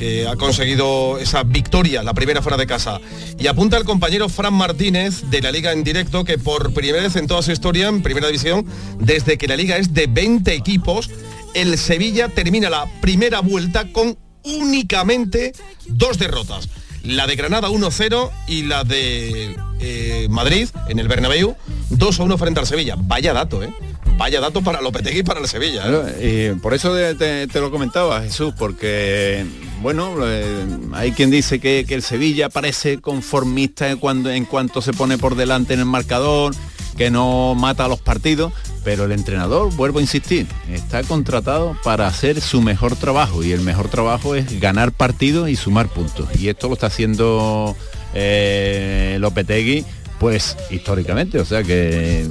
[SPEAKER 3] que ha conseguido esa victoria, la primera fuera de casa. Y apunta el compañero Fran Martínez de la Liga en directo que por primera vez en toda su historia, en primera división, desde que la Liga es de 20 equipos, el Sevilla termina la primera vuelta con únicamente dos derrotas. La de Granada 1-0 y la de eh, Madrid en el Bernabéu 2-1 frente al Sevilla. Vaya dato, ¿eh? vaya dato para Lopetegui y para el Sevilla.
[SPEAKER 5] ¿eh? Y por eso te, te, lo comentaba, Jesús, porque, bueno, eh, hay quien dice que, que, el Sevilla parece conformista cuando, en cuanto se pone por delante en el marcador, que no mata a los partidos, pero el entrenador, vuelvo a insistir, está contratado para hacer su mejor trabajo y el mejor trabajo es ganar partidos y sumar puntos. Y esto lo está haciendo eh, Lopetegui pues históricamente, o sea que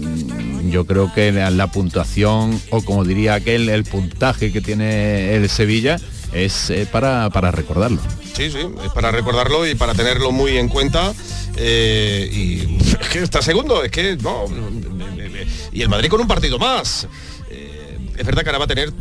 [SPEAKER 5] yo creo que la, puntuación, o como diría aquel, el puntaje que tiene el Sevilla, es eh, para, para, recordarlo.
[SPEAKER 3] Sí, sí, es para recordarlo y para tenerlo muy en cuenta. Eh, y es que está segundo, es que no. Y el Madrid con un partido más. Eh, es verdad que ahora va a tener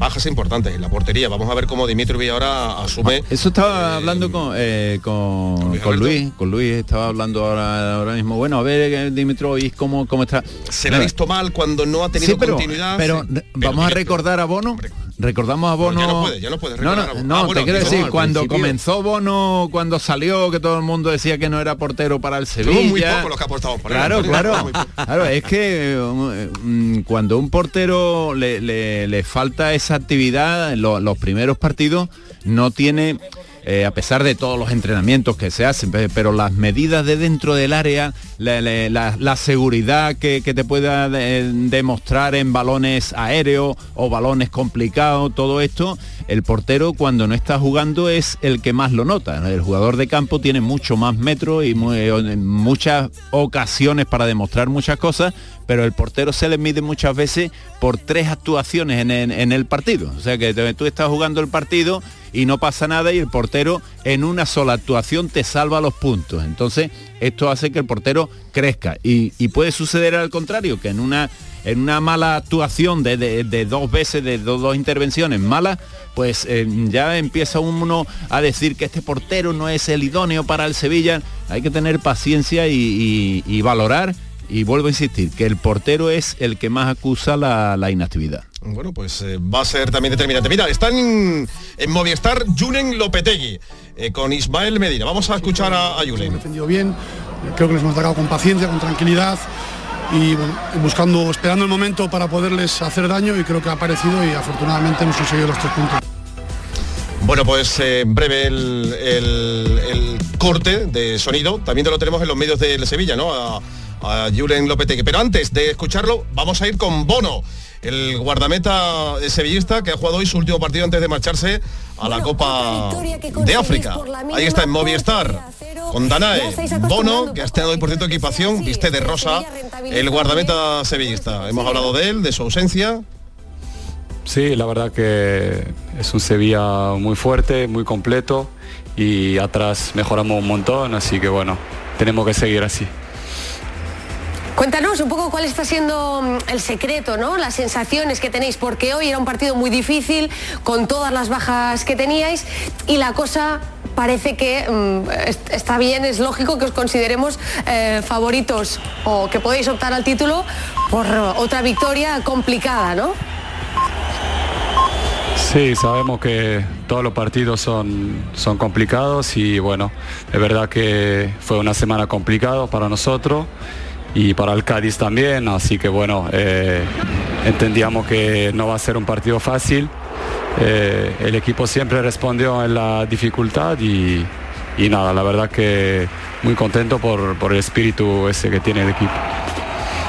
[SPEAKER 3] bajas importantes en la portería. Vamos a ver cómo Dimitri Villa ahora asume.
[SPEAKER 5] Eso estaba eh, hablando con, eh, con, con, Luis, con Luis estaba hablando ahora, ahora mismo. Bueno, a ver Dimitri cómo, cómo está.
[SPEAKER 3] Se le ha visto mal cuando no ha tenido
[SPEAKER 5] sí, pero,
[SPEAKER 3] continuidad.
[SPEAKER 5] Pero,
[SPEAKER 3] sí.
[SPEAKER 5] vamos a recordar a Bono. Recordamos a Bono.
[SPEAKER 3] No, ya no puede, ya no puede
[SPEAKER 5] No, no, no ah, bueno, te quiero decir, cuando comenzó Bono, cuando salió, que todo el mundo decía que no era portero para el Sevilla.
[SPEAKER 3] muy poco los que apostamos por
[SPEAKER 5] Claro, claro. claro, es que um, cuando un portero le, le, le falta esa actividad en lo, los primeros partidos, no tiene eh, a pesar de todos los entrenamientos que se hacen, pero las medidas de dentro del área, la, seguridad que, te pueda de, demostrar en balones aéreos o balones complicados, todo esto, el portero cuando no está jugando es el que más lo nota. El jugador de campo tiene mucho más metros y muy, muchas ocasiones para demostrar muchas cosas, pero el portero se le mide muchas veces por tres actuaciones en, en, el partido. O sea que tú estás jugando el partido y no pasa nada y el portero en una sola actuación te salva los puntos. Entonces, esto hace que el portero crezca. Y, y puede suceder al contrario, que en una, en una mala actuación de, de, de dos veces, de dos, dos intervenciones malas, pues eh, ya empieza uno a decir que este portero no es el idóneo para el Sevilla. Hay que tener paciencia y, y, valorar y vuelvo a insistir, que el portero es el que más acusa la, la inactividad.
[SPEAKER 3] Bueno, pues eh, va a ser también determinante. Mira, están en, en Movistar Julen Lopetegui eh, con Ismael Medina. Vamos a escuchar a, a Julen.
[SPEAKER 26] defendido bien, creo que les hemos atacado con paciencia, con tranquilidad y bueno, buscando, esperando el momento para poderles hacer daño y creo que ha aparecido y afortunadamente hemos conseguido los tres puntos.
[SPEAKER 3] Bueno, pues eh, en breve el, el, el, corte de sonido, también te lo tenemos en los medios de Sevilla, ¿no? A, a Julen Lopetegui. Pero antes de escucharlo, vamos a ir con Bono, el guardameta sevillista que ha jugado hoy su último partido antes de marcharse a la Copa de África. Ahí está en Movistar. con Danae Bono, que ha estado hoy por cierto equipación, viste de rosa, el guardameta sevillista. Hemos hablado de él, de su ausencia.
[SPEAKER 27] Sí, la verdad que es un Sevilla muy fuerte, muy completo y atrás mejoramos un montón, así que bueno, tenemos que seguir así.
[SPEAKER 24] Cuéntanos un poco cuál está siendo mm, el secreto, ¿no? Las sensaciones que tenéis, porque hoy era un partido muy difícil, con todas las bajas que teníais, y la cosa parece que mm, est- está bien, es lógico que os consideremos eh, favoritos o que podéis optar al título por otra victoria complicada, ¿no?
[SPEAKER 27] Sí, sabemos que todos los partidos son, son complicados y bueno, es verdad que fue una semana complicada para nosotros y para el Cádiz también, así que bueno, eh, entendíamos que no va a ser un partido fácil. Eh, el equipo siempre respondió en la dificultad y, y nada, la verdad que muy contento por, por el espíritu ese que tiene el equipo.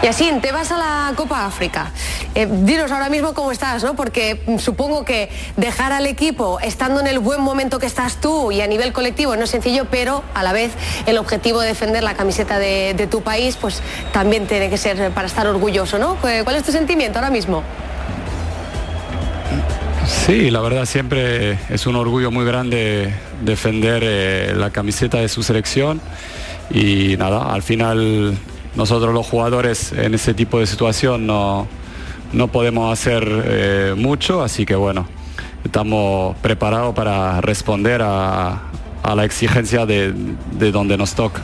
[SPEAKER 24] Y así, te vas a la Copa África. Eh, dinos ahora mismo cómo estás, ¿no? Porque mm, supongo que dejar al equipo estando en el buen momento que estás tú y a nivel colectivo no es sencillo, pero a la vez el objetivo de defender la camiseta de, tu país, pues también tiene que ser para estar orgulloso, ¿no? ¿Cuál es tu sentimiento ahora mismo?
[SPEAKER 27] Sí, la verdad siempre es un orgullo muy grande defender eh, la camiseta de su selección y nada, al final nosotros los jugadores en ese tipo de situación no, no podemos hacer eh, mucho, así que bueno, estamos preparados para responder a, a la exigencia de, de donde nos toca.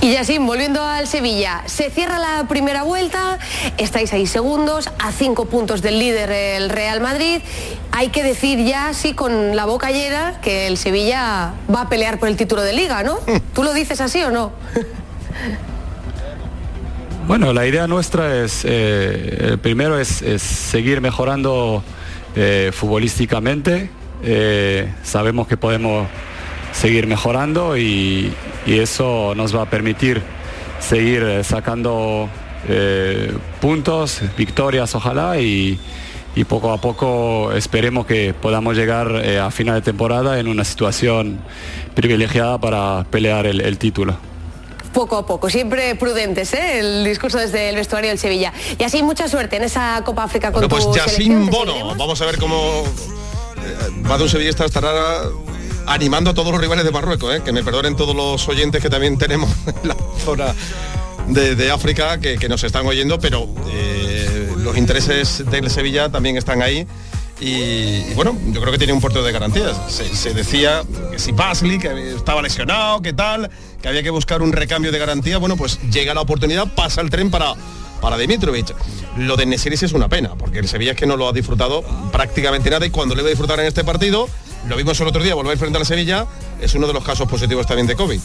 [SPEAKER 24] Y Yassin, volviendo al Sevilla, se cierra la primera vuelta, estáis ahí segundos, a cinco puntos del líder el Real Madrid. Hay que decir ya, sí, con la boca llena, que el Sevilla va a pelear por el título de liga, ¿no? ¿Tú lo dices así o no?
[SPEAKER 27] Bueno, la idea nuestra es, eh, primero es, seguir mejorando eh, futbolísticamente. Eh, sabemos que podemos seguir mejorando y, eso nos va a permitir seguir sacando puntos, victorias ojalá y, poco a poco esperemos que podamos llegar a final de temporada en una situación privilegiada para pelear el- el título.
[SPEAKER 24] Poco a poco, siempre prudentes, ¿eh? El discurso desde el vestuario del Sevilla. Y así, mucha suerte en esa Copa África con
[SPEAKER 3] Bueno, pues
[SPEAKER 24] selección.
[SPEAKER 3] Bono, vamos a ver cómo eh, más de un sevillista estará animando a todos los rivales de Marruecos, ¿eh? que me perdonen todos los oyentes que también tenemos en la zona de, de África que, que nos están oyendo, pero eh, los intereses del Sevilla también están ahí. Y, bueno, yo creo que tiene un puerto de garantías. Se, decía que si Basley, que estaba lesionado, que tal, que había que buscar un recambio de garantía, bueno, pues llega la oportunidad, pasa el tren para, para Dimitrovic. Lo de Nesiris es una pena, porque el Sevilla es que no lo ha disfrutado prácticamente nada y cuando le va a disfrutar en este partido, lo vimos el otro día, volver frente al Sevilla, es uno de los casos positivos también de COVID.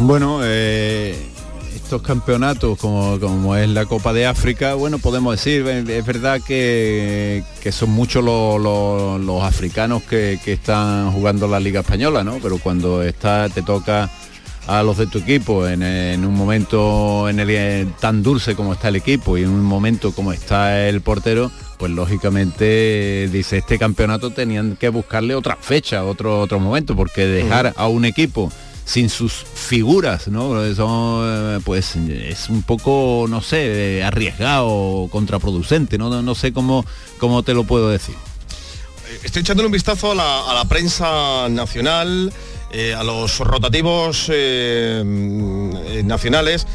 [SPEAKER 5] Bueno, eh, estos campeonatos como, como es la Copa de África, bueno, podemos decir, eh, es verdad que, que son muchos los, los- los africanos que, que están jugando la Liga Española, ¿no? Pero cuando está, te toca a los de tu equipo en, en un momento en el tan dulce como está el equipo y en un momento como está el portero, pues lógicamente dice este campeonato tenían que buscarle otra fecha, otro otro momento, porque dejar a un equipo sin sus figuras, ¿no? Eso, eh, pues es un poco, no sé, eh, arriesgado, contraproducente, ¿no? No, sé cómo, cómo te lo puedo decir.
[SPEAKER 3] Estoy echándole un vistazo a la, prensa nacional, eh, a los rotativos eh, eh, nacionales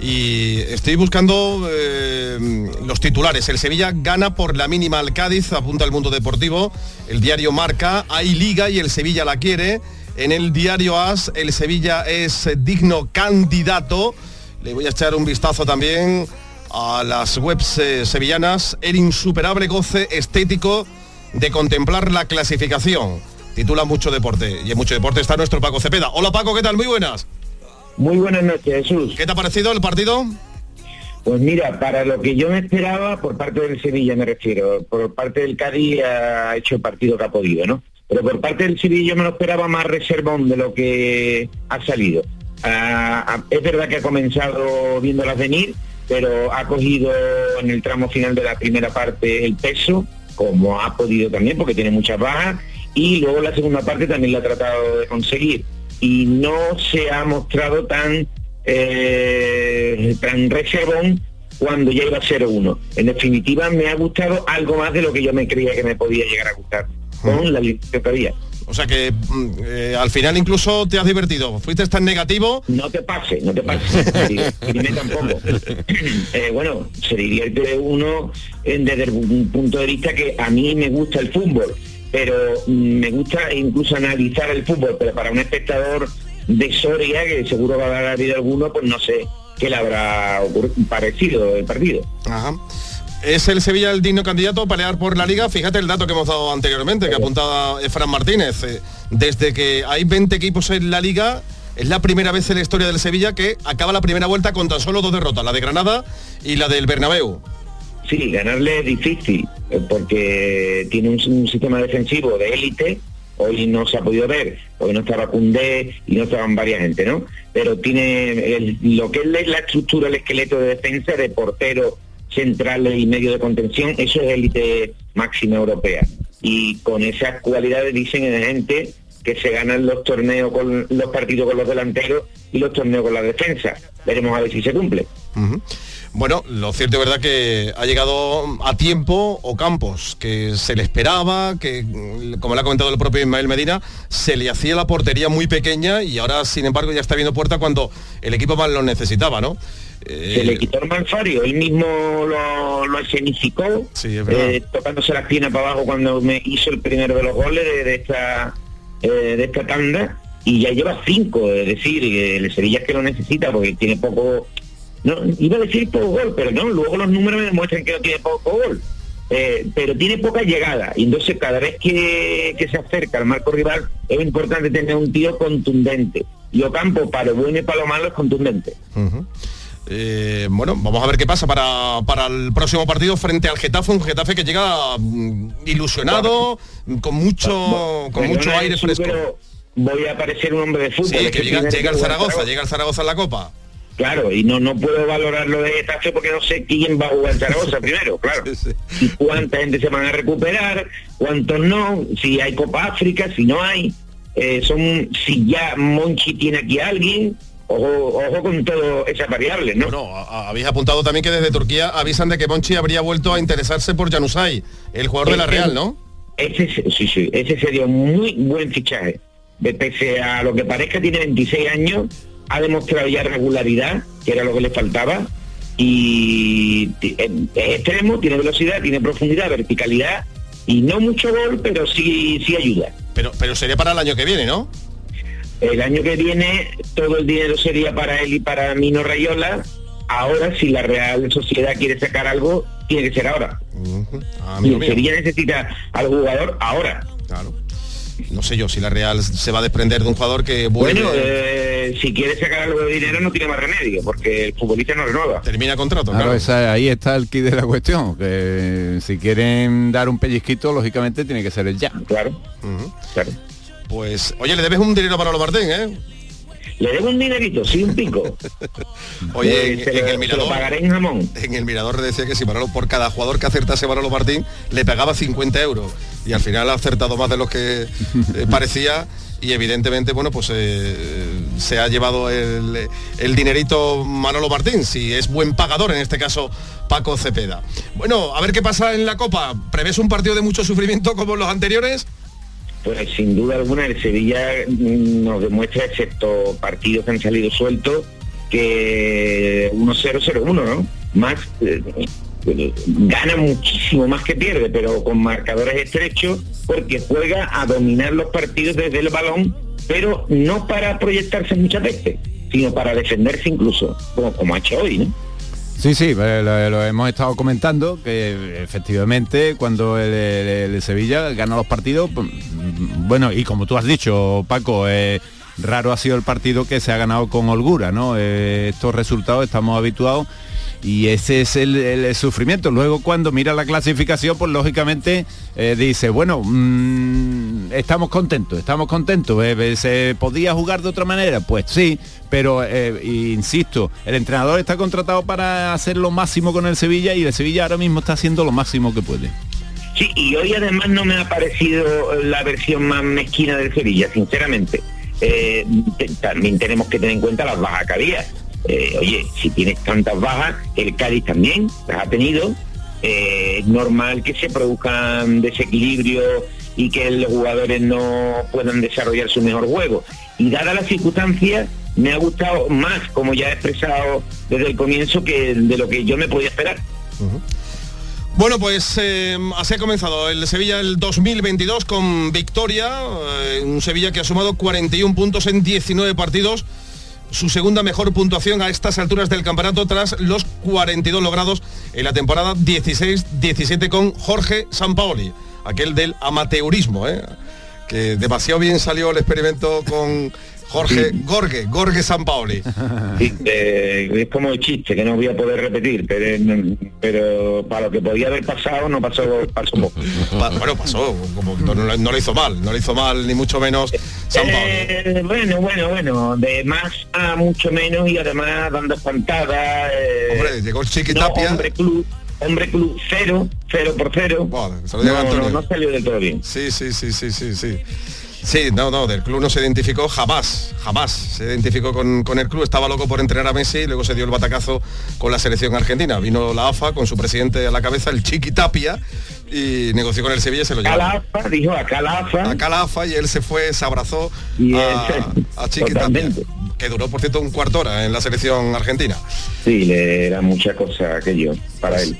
[SPEAKER 3] y estoy buscando eh, los titulares. El Sevilla gana por la mínima al Cádiz, apunta el mundo deportivo. El diario Marca, hay liga y el Sevilla la quiere. En el diario AS, el Sevilla es eh, digno candidato. Le voy a echar un vistazo también a las webs eh, sevillanas. El insuperable goce estético de contemplar la clasificación. Titula mucho deporte y en mucho deporte está nuestro Paco Cepeda. Hola Paco, ¿qué tal? Muy buenas.
[SPEAKER 28] Muy buenas noches, Jesús.
[SPEAKER 3] ¿Qué te ha parecido el partido?
[SPEAKER 28] Pues mira, para lo que yo me esperaba, por parte del Sevilla me refiero, por parte del Cádiz ha hecho el partido que ha podido, ¿no? Pero por parte del Sevilla yo me lo esperaba más reservón de lo que ha salido. Ah, ah, es verdad que ha comenzado viéndolas venir, pero ha cogido en el tramo final de la primera parte el peso, como ha podido también, porque tiene muchas bajas, y luego la segunda parte también la ha tratado de conseguir. y no se ha mostrado tan eh, tan reservón cuando ya iba 0-1. En definitiva, me ha gustado algo más de lo que yo me creía que me podía llegar a gustar con la licencia que había.
[SPEAKER 3] O sea que mm, eh, al final incluso te has divertido. Fuiste tan negativo.
[SPEAKER 28] No te pase, no te pase. Tampoco. Eh, bueno, se divierte uno eh, desde un punto de vista que a mí me gusta el fútbol, pero mm, me gusta incluso analizar el fútbol, pero para un espectador de Soria, que seguro va a haber habido alguno, pues no sé qué le habrá parecido el partido.
[SPEAKER 3] Ajá. ¿Es el Sevilla el digno candidato a pelear por la liga? Fíjate el dato que hemos dado anteriormente, que apuntaba Fran Martínez. Eh, Desde que hay 20 equipos en la liga, es la primera vez en la historia del Sevilla que acaba la primera vuelta con tan solo dos derrotas, la de Granada y la del Bernabéu.
[SPEAKER 28] Sí, ganarle es difícil, eh, porque tiene un, un sistema defensivo de élite, hoy no se ha podido ver, hoy no estaba Cundé y no estaban varias gente, ¿no? Pero tiene el- lo que es la- la estructura, el esqueleto de defensa de portero centrales y medio de contención, eso es élite máxima europea. Y con esas cualidades dicen en gente que se ganan los torneos con los partidos con los delanteros y los torneos con la defensa. Veremos a ver si se cumple.
[SPEAKER 3] Bueno, lo cierto es verdad que ha llegado a tiempo Ocampos, que se le esperaba, que como le ha comentado el propio Ismael Medina, se le hacía la portería muy pequeña y ahora sin embargo ya está viendo puerta cuando el equipo más lo necesitaba, ¿no? Eh,
[SPEAKER 28] Se le quitó el Manfario, él mismo lo, lo escenificó, eh, tocándose las piernas para abajo cuando me hizo el primero de los goles de, de esta eh, de esta tanda. Y ya lleva cinco, es decir, el Sevilla es que lo necesita porque tiene poco, no iba a decir poco gol, pero no, luego los números me demuestran que no tiene poco gol. Eh, pero tiene poca llegada. Y entonces cada vez que, que se acerca al marco rival es importante tener un tío contundente. Y Ocampo para lo bueno y para lo malo es contundente.
[SPEAKER 3] Eh, bueno, vamos a ver qué pasa para, para el próximo partido frente al Getafe, un Getafe que llega mm, ilusionado, con mucho, con mucho aire fresco.
[SPEAKER 28] voy a parecer un hombre de fútbol.
[SPEAKER 3] Sí, que llega, llega
[SPEAKER 28] jugar
[SPEAKER 3] Zaragoza, llega el Zaragoza en la Copa.
[SPEAKER 28] Claro, y no no puedo valorar lo de Getafe porque no sé quién va a jugar Zaragoza primero, claro. Y cuánta gente se van a recuperar, cuántos no, si hay Copa África, si no hay. Eh, son si ya Monchi tiene aquí a alguien, ojo, ojo con todo esas variables, ¿no?
[SPEAKER 3] Bueno, a- habéis apuntado también que desde Turquía avisan de que Monchi habría vuelto a interesarse por Januzaj, el jugador de la
[SPEAKER 28] Ese-
[SPEAKER 3] Real, ¿no?
[SPEAKER 28] Ese, sí, sí, ese sería un muy buen fichaje. De pese a lo que parezca, tiene 26 años, ha demostrado ya regularidad, que era lo que le faltaba, y es es extremo, tiene velocidad, tiene profundidad, verticalidad, y no mucho gol, pero sí, sí ayuda.
[SPEAKER 3] Pero, pero sería para el año que viene, ¿no?
[SPEAKER 28] El año que viene todo el dinero sería para él y para Mino Rayola. Ahora, si la Real Sociedad quiere sacar algo, tiene que ser ahora.
[SPEAKER 3] Ah,
[SPEAKER 28] y el. Sevilla necesita al jugador ahora.
[SPEAKER 3] Claro. No sé yo si la Real se va a desprender de un jugador que vuelve...
[SPEAKER 28] Bueno, eh, si quiere sacar algo de dinero no tiene más remedio, porque el futbolista no renueva.
[SPEAKER 3] Termina contrato,
[SPEAKER 5] Claro, esa- ahí está el kit de la cuestión, que si quieren dar un pellizquito, lógicamente tiene que ser el ya.
[SPEAKER 28] Claro, claro.
[SPEAKER 3] Pues, oye, le debes un dinero para Manolo Martín, ¿eh?
[SPEAKER 28] Le debo un dinerito, sí, un pico.
[SPEAKER 3] Oye,
[SPEAKER 28] Eh,
[SPEAKER 3] en, el Mirador...
[SPEAKER 28] pagaré en jamón.
[SPEAKER 3] En el Mirador decía que si Manolo, por cada jugador que acertase Manolo Martín, le pagaba 50 euros. Y al final ha acertado más de los que eh, parecía. Y evidentemente, bueno, pues eh, se ha llevado el, el dinerito Manolo Martín, si es buen pagador, en este caso Paco Cepeda. Bueno, a ver qué pasa en la Copa. ¿Prevés un partido de mucho sufrimiento como los anteriores?
[SPEAKER 28] Pues sin duda alguna el Sevilla mm, nos demuestra, excepto partidos que han salido sueltos, que 1-0-0-1, ¿no? Más eh, eh, gana muchísimo más que pierde, pero con marcadores estrechos, porque juega a dominar los partidos desde el balón, pero no para proyectarse muchas veces, sino para defenderse incluso, como, como ha hecho hoy, ¿no?
[SPEAKER 5] Sí, sí, eh, lo, hemos estado comentando, que efectivamente cuando el, el- Sevilla gana los partidos, pues, mm, bueno, y como tú has dicho, Paco, eh, raro ha sido el partido que se ha ganado con holgura, ¿no? Eh, estos resultados estamos habituados y ese es el, sufrimiento. Luego cuando mira la clasificación, pues lógicamente eh, dice, bueno, mm, estamos contentos, estamos contentos. eh, ¿Se podía jugar de otra manera? Pues sí, pero eh, insisto, el entrenador está contratado para hacer lo máximo con el Sevilla y el Sevilla ahora mismo está haciendo lo máximo que puede.
[SPEAKER 28] Sí, y hoy además no me ha parecido la versión más mezquina del Sevilla, sinceramente. eh, te- también tenemos que tener en cuenta las bajas. Eh, oye, si tienes tantas bajas, el Cádiz también las ha tenido. Eh, es normal que se produzcan desequilibrios y que los jugadores no puedan desarrollar su mejor juego. Y dadas las circunstancias, me ha gustado más, como ya he expresado desde el comienzo, que de lo que yo me podía esperar.
[SPEAKER 3] Bueno, pues eh, así ha comenzado el Sevilla el 2022 con victoria, un Sevilla que ha sumado 41 puntos en 19 partidos, su segunda mejor puntuación a estas alturas del campeonato tras los 42 logrados en la temporada 16-17 con Jorge Sampaoli, aquel del amateurismo, ¿eh? que demasiado bien salió el experimento con Jorge Gorge, Gorge Sampaoli.
[SPEAKER 28] Sí, eh, es como el chiste que no voy a poder repetir, pero, pero para lo que podía haber pasado no pasó, pasó poco.
[SPEAKER 3] Pa- bueno, pasó, como no, no- lo hizo mal, no lo hizo mal ni mucho menos Sampaoli.
[SPEAKER 28] Eh, bueno, bueno, bueno, de más a mucho menos y además dando espantadas. eh,
[SPEAKER 3] Hombre, llegó el Chiqui
[SPEAKER 28] no,
[SPEAKER 3] Tapia.
[SPEAKER 28] hombre club, hombre club cero, cero por cero.
[SPEAKER 3] se lo
[SPEAKER 28] no, no, no salió del todo bien.
[SPEAKER 3] Sí, sí, sí, sí, sí, sí. Sí, no, no, del club no se identificó jamás, jamás se identificó con, con el club, estaba loco por entrenar a Messi y luego se dio el batacazo con la selección argentina. Vino la AFA con su presidente a la cabeza, el Chiqui Tapia, y negoció con el Sevilla y se lo llevó.
[SPEAKER 28] Calafa, dijo a Calafa.
[SPEAKER 3] A Calafa y él se fue, se abrazó
[SPEAKER 28] Y
[SPEAKER 3] a, a Chiqui Tapia, que duró por cierto un cuarto hora en la selección argentina.
[SPEAKER 28] Sí, le era mucha cosa aquello para él.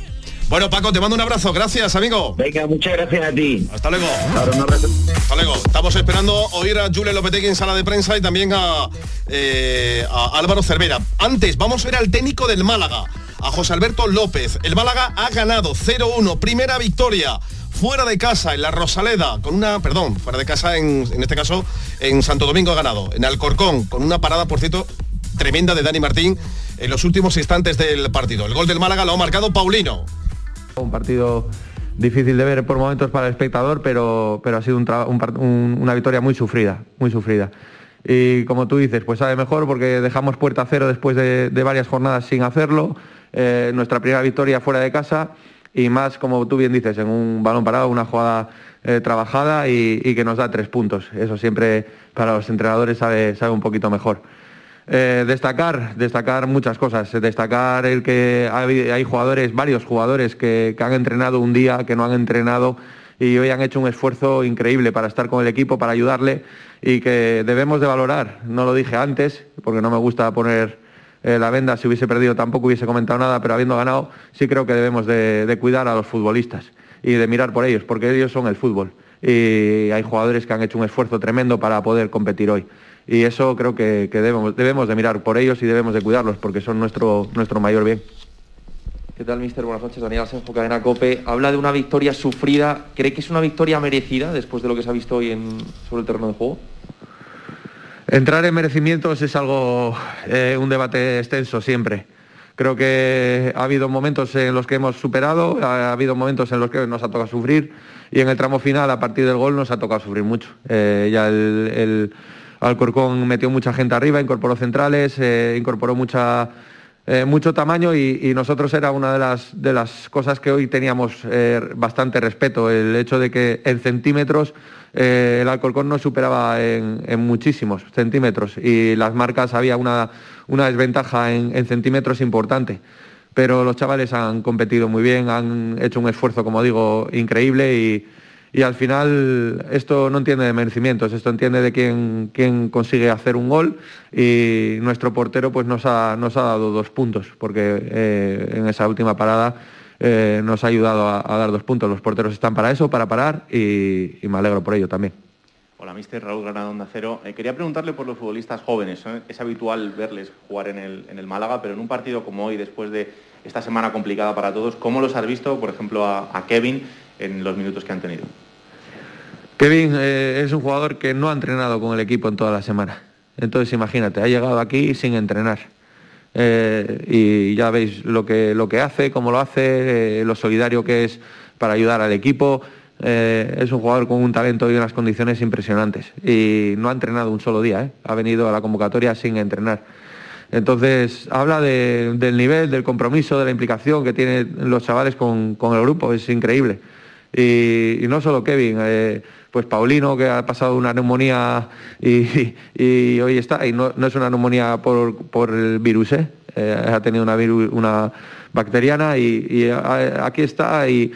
[SPEAKER 3] Bueno, Paco, te mando un abrazo, gracias, amigo.
[SPEAKER 28] Venga, muchas gracias a ti.
[SPEAKER 3] Hasta luego.
[SPEAKER 28] Ahora un abrazo.
[SPEAKER 3] Hasta luego. Estamos esperando oír a Julen Lopetegui en sala de prensa y también a, eh, a Álvaro Cervera. Antes, vamos a ver al técnico del Málaga, a José Alberto López. El Málaga ha ganado 0-1, primera victoria. Fuera de casa, en la Rosaleda, con una, perdón, fuera de casa, en, en este caso, en Santo Domingo ha ganado. En Alcorcón, con una parada, por cierto, tremenda de Dani Martín en los últimos instantes del partido. El gol del Málaga lo ha marcado Paulino.
[SPEAKER 29] Un partido difícil de ver por momentos para el espectador, pero, pero ha sido una victoria muy sufrida, muy sufrida. Y como tú dices, pues sabe mejor porque dejamos puerta cero después de, de varias jornadas sin hacerlo. Eh, nuestra primera victoria fuera de casa y más, como tú bien dices, en un balón parado, una jugada eh, trabajada y, y que nos da tres puntos. Eso siempre para los entrenadores sabe, sabe un poquito mejor. Eh, destacar, destacar muchas cosas. Destacar el que hay, jugadores, varios jugadores que, que han entrenado un día, que no han entrenado y hoy han hecho un esfuerzo increíble para estar con el equipo, para ayudarle y que debemos de valorar. No lo dije antes, porque no me gusta poner eh, la venda, si hubiese perdido tampoco hubiese comentado nada, pero habiendo ganado sí creo que debemos de, de cuidar a los futbolistas y de mirar por ellos, porque ellos son el fútbol. Y hay jugadores que han hecho un esfuerzo tremendo para poder competir hoy y eso creo que, que debemos, debemos de mirar por ellos y debemos de cuidarlos porque son nuestro, nuestro mayor bien.
[SPEAKER 30] ¿Qué tal, mister? Buenas noches. Daniel Asenjo, Cadena COPE. Habla de una victoria sufrida. ¿Cree que es una victoria merecida después de lo que se ha visto hoy en, sobre el terreno de juego?
[SPEAKER 29] Entrar en merecimientos es algo, eh, un debate extenso siempre. Creo que ha habido momentos en los que hemos superado, ha habido momentos en los que nos ha tocado sufrir y en el tramo final, a partir del gol, nos ha tocado sufrir mucho. Eh, ya el, el Alcorcón metió mucha gente arriba, incorporó centrales, eh, incorporó mucha, eh, mucho tamaño y, nosotros era una de las, de las cosas que hoy teníamos eh, bastante respeto, el hecho de que en centímetros el Alcorcón nos superaba en, muchísimos centímetros y las marcas había una, una desventaja en, en centímetros importante. Pero los chavales han competido muy bien, han hecho un esfuerzo, como digo, increíble y, y al final esto no entiende de merecimientos, esto entiende de quién, quién consigue hacer un gol y nuestro portero pues nos ha, nos ha dado dos puntos, porque eh, en esa última parada eh, nos ha ayudado a, dar dos puntos. Los porteros están para eso, para parar y, me alegro por ello también.
[SPEAKER 31] Hola, mister Raúl Granado Onda Cero. Eh, quería preguntarle por los futbolistas jóvenes. Es habitual verles jugar en el, en el Málaga, pero en un partido como hoy, después de esta semana complicada para todos, ¿cómo los has visto, por ejemplo, a Kevin en los minutos que han tenido?
[SPEAKER 29] Kevin eh, es un jugador que no ha entrenado con el equipo en toda la semana. Entonces imagínate, ha llegado aquí sin entrenar. Eh, y ya veis lo que, lo que hace, cómo lo hace, eh, lo solidario que es para ayudar al equipo. Es un jugador con un talento y unas condiciones impresionantes. Y no ha entrenado un solo día, ha venido a la convocatoria sin entrenar. Entonces habla de- del nivel, del compromiso, de la implicación que tienen los chavales con, con el grupo, es increíble. Y, no solo Kevin, eh, pues Paulino, que ha pasado una neumonía y, hoy está, y no, es una neumonía por, el virus, ¿eh? ha tenido una, una bacteriana y, aquí está. Y,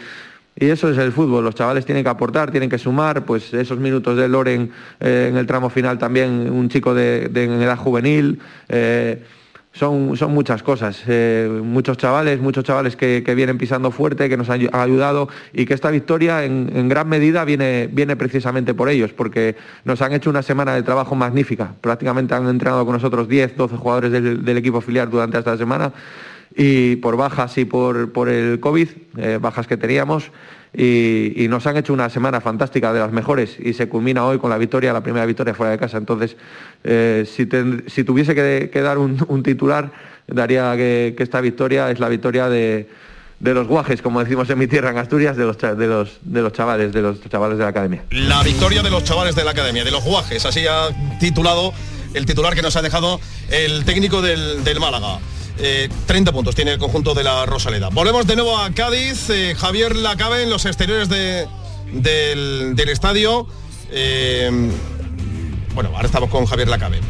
[SPEAKER 29] eso es el fútbol, los chavales tienen que aportar, tienen que sumar, pues esos minutos de Loren en el tramo final también, un chico de, en edad juvenil son, son muchas cosas. Eh, muchos chavales, muchos chavales que, vienen pisando fuerte, que nos han ayudado y que esta victoria en, gran medida viene, viene precisamente por ellos, porque nos han hecho una semana de trabajo magnífica. Prácticamente han entrenado con nosotros 10, 12 jugadores del, equipo filial durante esta semana y por bajas y por, por el COVID, eh, bajas que teníamos y, nos han hecho una semana fantástica de las mejores y se culmina hoy con la victoria, la primera victoria fuera de casa. Entonces, eh, si, tuviese que, dar un, titular, daría que, esta victoria es la victoria de, los guajes, como decimos en mi tierra, en Asturias, de los, de los, de los chavales, de los chavales de la academia.
[SPEAKER 3] La victoria de los chavales de la academia, de los guajes, así ha titulado el titular que nos ha dejado el técnico del, del Málaga. 30 eh, puntos tiene el conjunto de la Rosaleda. Volvemos de nuevo a Cádiz. Eh, Javier Lacabe en los exteriores del, estadio. Eh, bueno, ahora estamos con Javier Lacabe.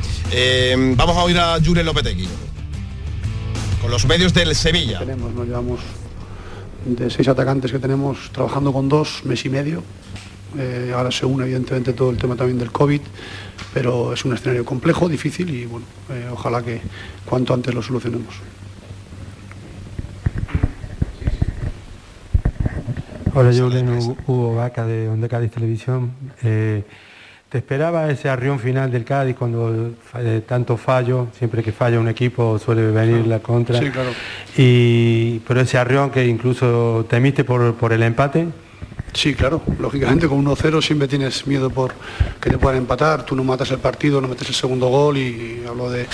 [SPEAKER 3] vamos a oír a Jure Lopetegui. Con los medios del Sevilla.
[SPEAKER 26] Tenemos, nos llevamos de seis atacantes que tenemos trabajando con dos, mes y medio. Ahora se une evidentemente todo el tema también del COVID pero es un escenario complejo, difícil y bueno, eh, ojalá que cuanto antes lo solucionemos.
[SPEAKER 32] Hola, yo Hugo Vaca de Onda Cádiz Televisión. Eh, ¿Te esperaba ese arrión final del Cádiz cuando eh, tanto fallo, siempre que falla un equipo suele venir la contra?
[SPEAKER 26] Sí, claro.
[SPEAKER 32] Y, pero ese arrión que incluso temiste por, por el empate.
[SPEAKER 26] Sí, claro. Lógicamente con 1-0 siempre tienes miedo por que te puedan empatar. Tú no matas el partido, no metes el segundo gol y, hablo de,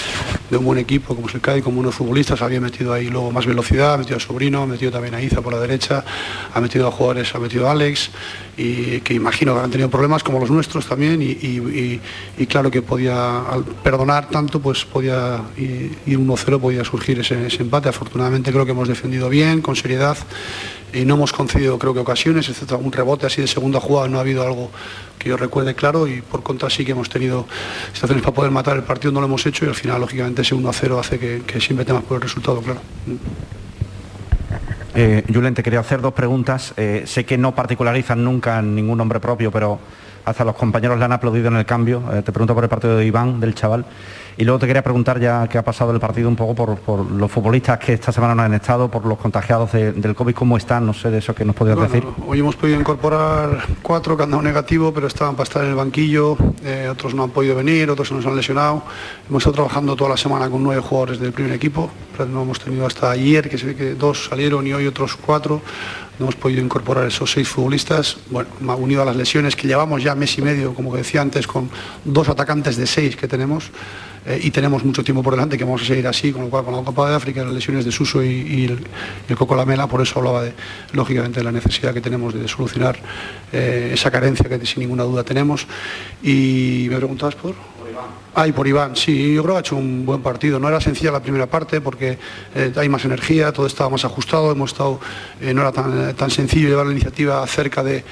[SPEAKER 26] un buen equipo como es el CAI, como unos futbolistas. Había metido ahí luego más velocidad, ha metido a Sobrino, ha metido también a Iza por la derecha, ha metido a jugadores, ha metido a Alex y que imagino que han tenido problemas como los nuestros también y, claro que podía, al perdonar tanto, pues podía ir 1-0, podía surgir ese empate. Afortunadamente creo que hemos defendido bien, con seriedad y no hemos concedido creo que ocasiones, excepto algún rebote así de segunda jugada, no ha habido algo que yo recuerde claro y por contra sí que hemos tenido situaciones para poder matar el partido, no lo hemos hecho y al final lógicamente ese 1 a 0 hace que, siempre tengas por el resultado, claro.
[SPEAKER 33] Eh, Julen, te quería hacer dos preguntas. Eh, sé que no particularizan nunca ningún nombre propio, pero hasta los compañeros le han aplaudido en el cambio. Eh, te pregunto por el partido de Iván, del chaval. Y luego te quería preguntar, ya que ha pasado el partido un poco por, los futbolistas que esta semana no han estado, por los contagiados del COVID, ¿cómo están? No sé de eso que nos podías decir.
[SPEAKER 26] Hoy hemos podido incorporar cuatro que han dado negativo, pero estaban para estar en el banquillo, eh, otros no han podido venir, otros se nos han lesionado. Hemos estado trabajando toda la semana con nueve jugadores del primer equipo, pero no hemos tenido hasta ayer, que se ve que dos salieron y hoy otros cuatro no hemos podido incorporar esos seis futbolistas, bueno, unido a las lesiones que llevamos ya mes y medio, como decía antes, con dos atacantes de seis que tenemos. Eh, y tenemos mucho tiempo por delante que vamos a seguir así, con lo cual con la Copa de África, las lesiones de Suso y, el, Coco Lamela, por eso hablaba de, lógicamente, de la necesidad que tenemos de solucionar eh, esa carencia que sin ninguna duda tenemos. Y me preguntabas por... Ay, por Iván, sí, yo creo que ha hecho un buen partido. No era sencilla la primera parte porque eh, hay más energía, todo estaba más ajustado, hemos estado, eh, no era tan, sencillo llevar la iniciativa cerca de,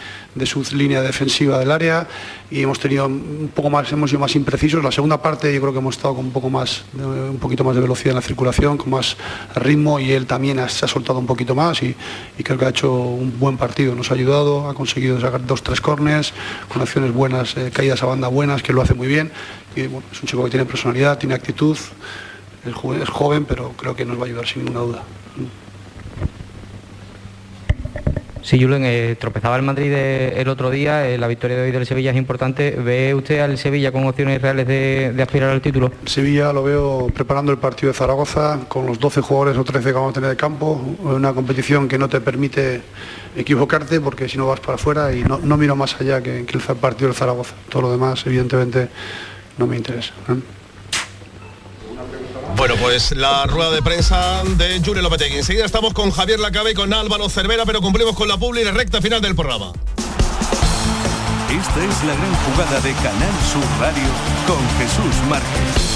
[SPEAKER 26] su línea defensiva del área y hemos tenido un poco más, hemos sido más imprecisos. La segunda parte yo creo que hemos estado con un poco más, un poquito más de velocidad en la circulación, con más ritmo y él también se ha soltado un poquito más y, creo que ha hecho un buen partido. Nos ha ayudado, ha conseguido sacar dos, tres corners, con acciones buenas, eh, caídas a banda buenas, que lo hace muy bien es un chico que tiene personalidad, tiene actitud, es joven, pero creo que nos va a ayudar sin ninguna duda.
[SPEAKER 34] Sí, Julen, eh, tropezaba el Madrid el otro día, eh, la victoria de hoy del Sevilla es importante. ¿Ve usted al Sevilla con opciones reales de, aspirar al título?
[SPEAKER 26] Sevilla lo veo preparando el partido de Zaragoza con los 12 jugadores o 13 que vamos a tener de campo, una competición que no te permite equivocarte porque si no vas para afuera y no, miro más allá que, que el partido de Zaragoza. Todo lo demás, evidentemente, no me interesa. ¿eh?
[SPEAKER 3] Bueno, pues la rueda de prensa de Julio Lopetegui. Enseguida estamos con Javier Lacabe y con Álvaro Cervera, pero cumplimos con la publi recta final del programa.
[SPEAKER 35] Esta es la gran jugada de Canal Sur Radio con Jesús Márquez.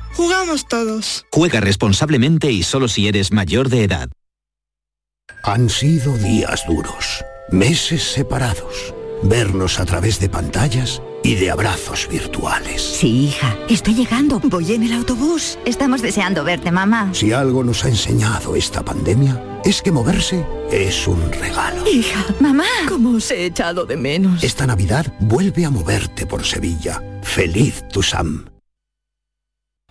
[SPEAKER 36] jugamos todos.
[SPEAKER 37] Juega responsablemente y solo si eres mayor de edad.
[SPEAKER 38] Han sido días duros, meses separados, vernos a través de pantallas y de abrazos virtuales.
[SPEAKER 39] Sí, hija, estoy llegando. Voy en el autobús. Estamos deseando verte, mamá.
[SPEAKER 38] Si algo nos ha enseñado esta pandemia, es que moverse es un regalo.
[SPEAKER 39] Hija, mamá, ¿cómo os he echado de menos?
[SPEAKER 38] Esta Navidad vuelve a moverte por Sevilla. Feliz tu Sam.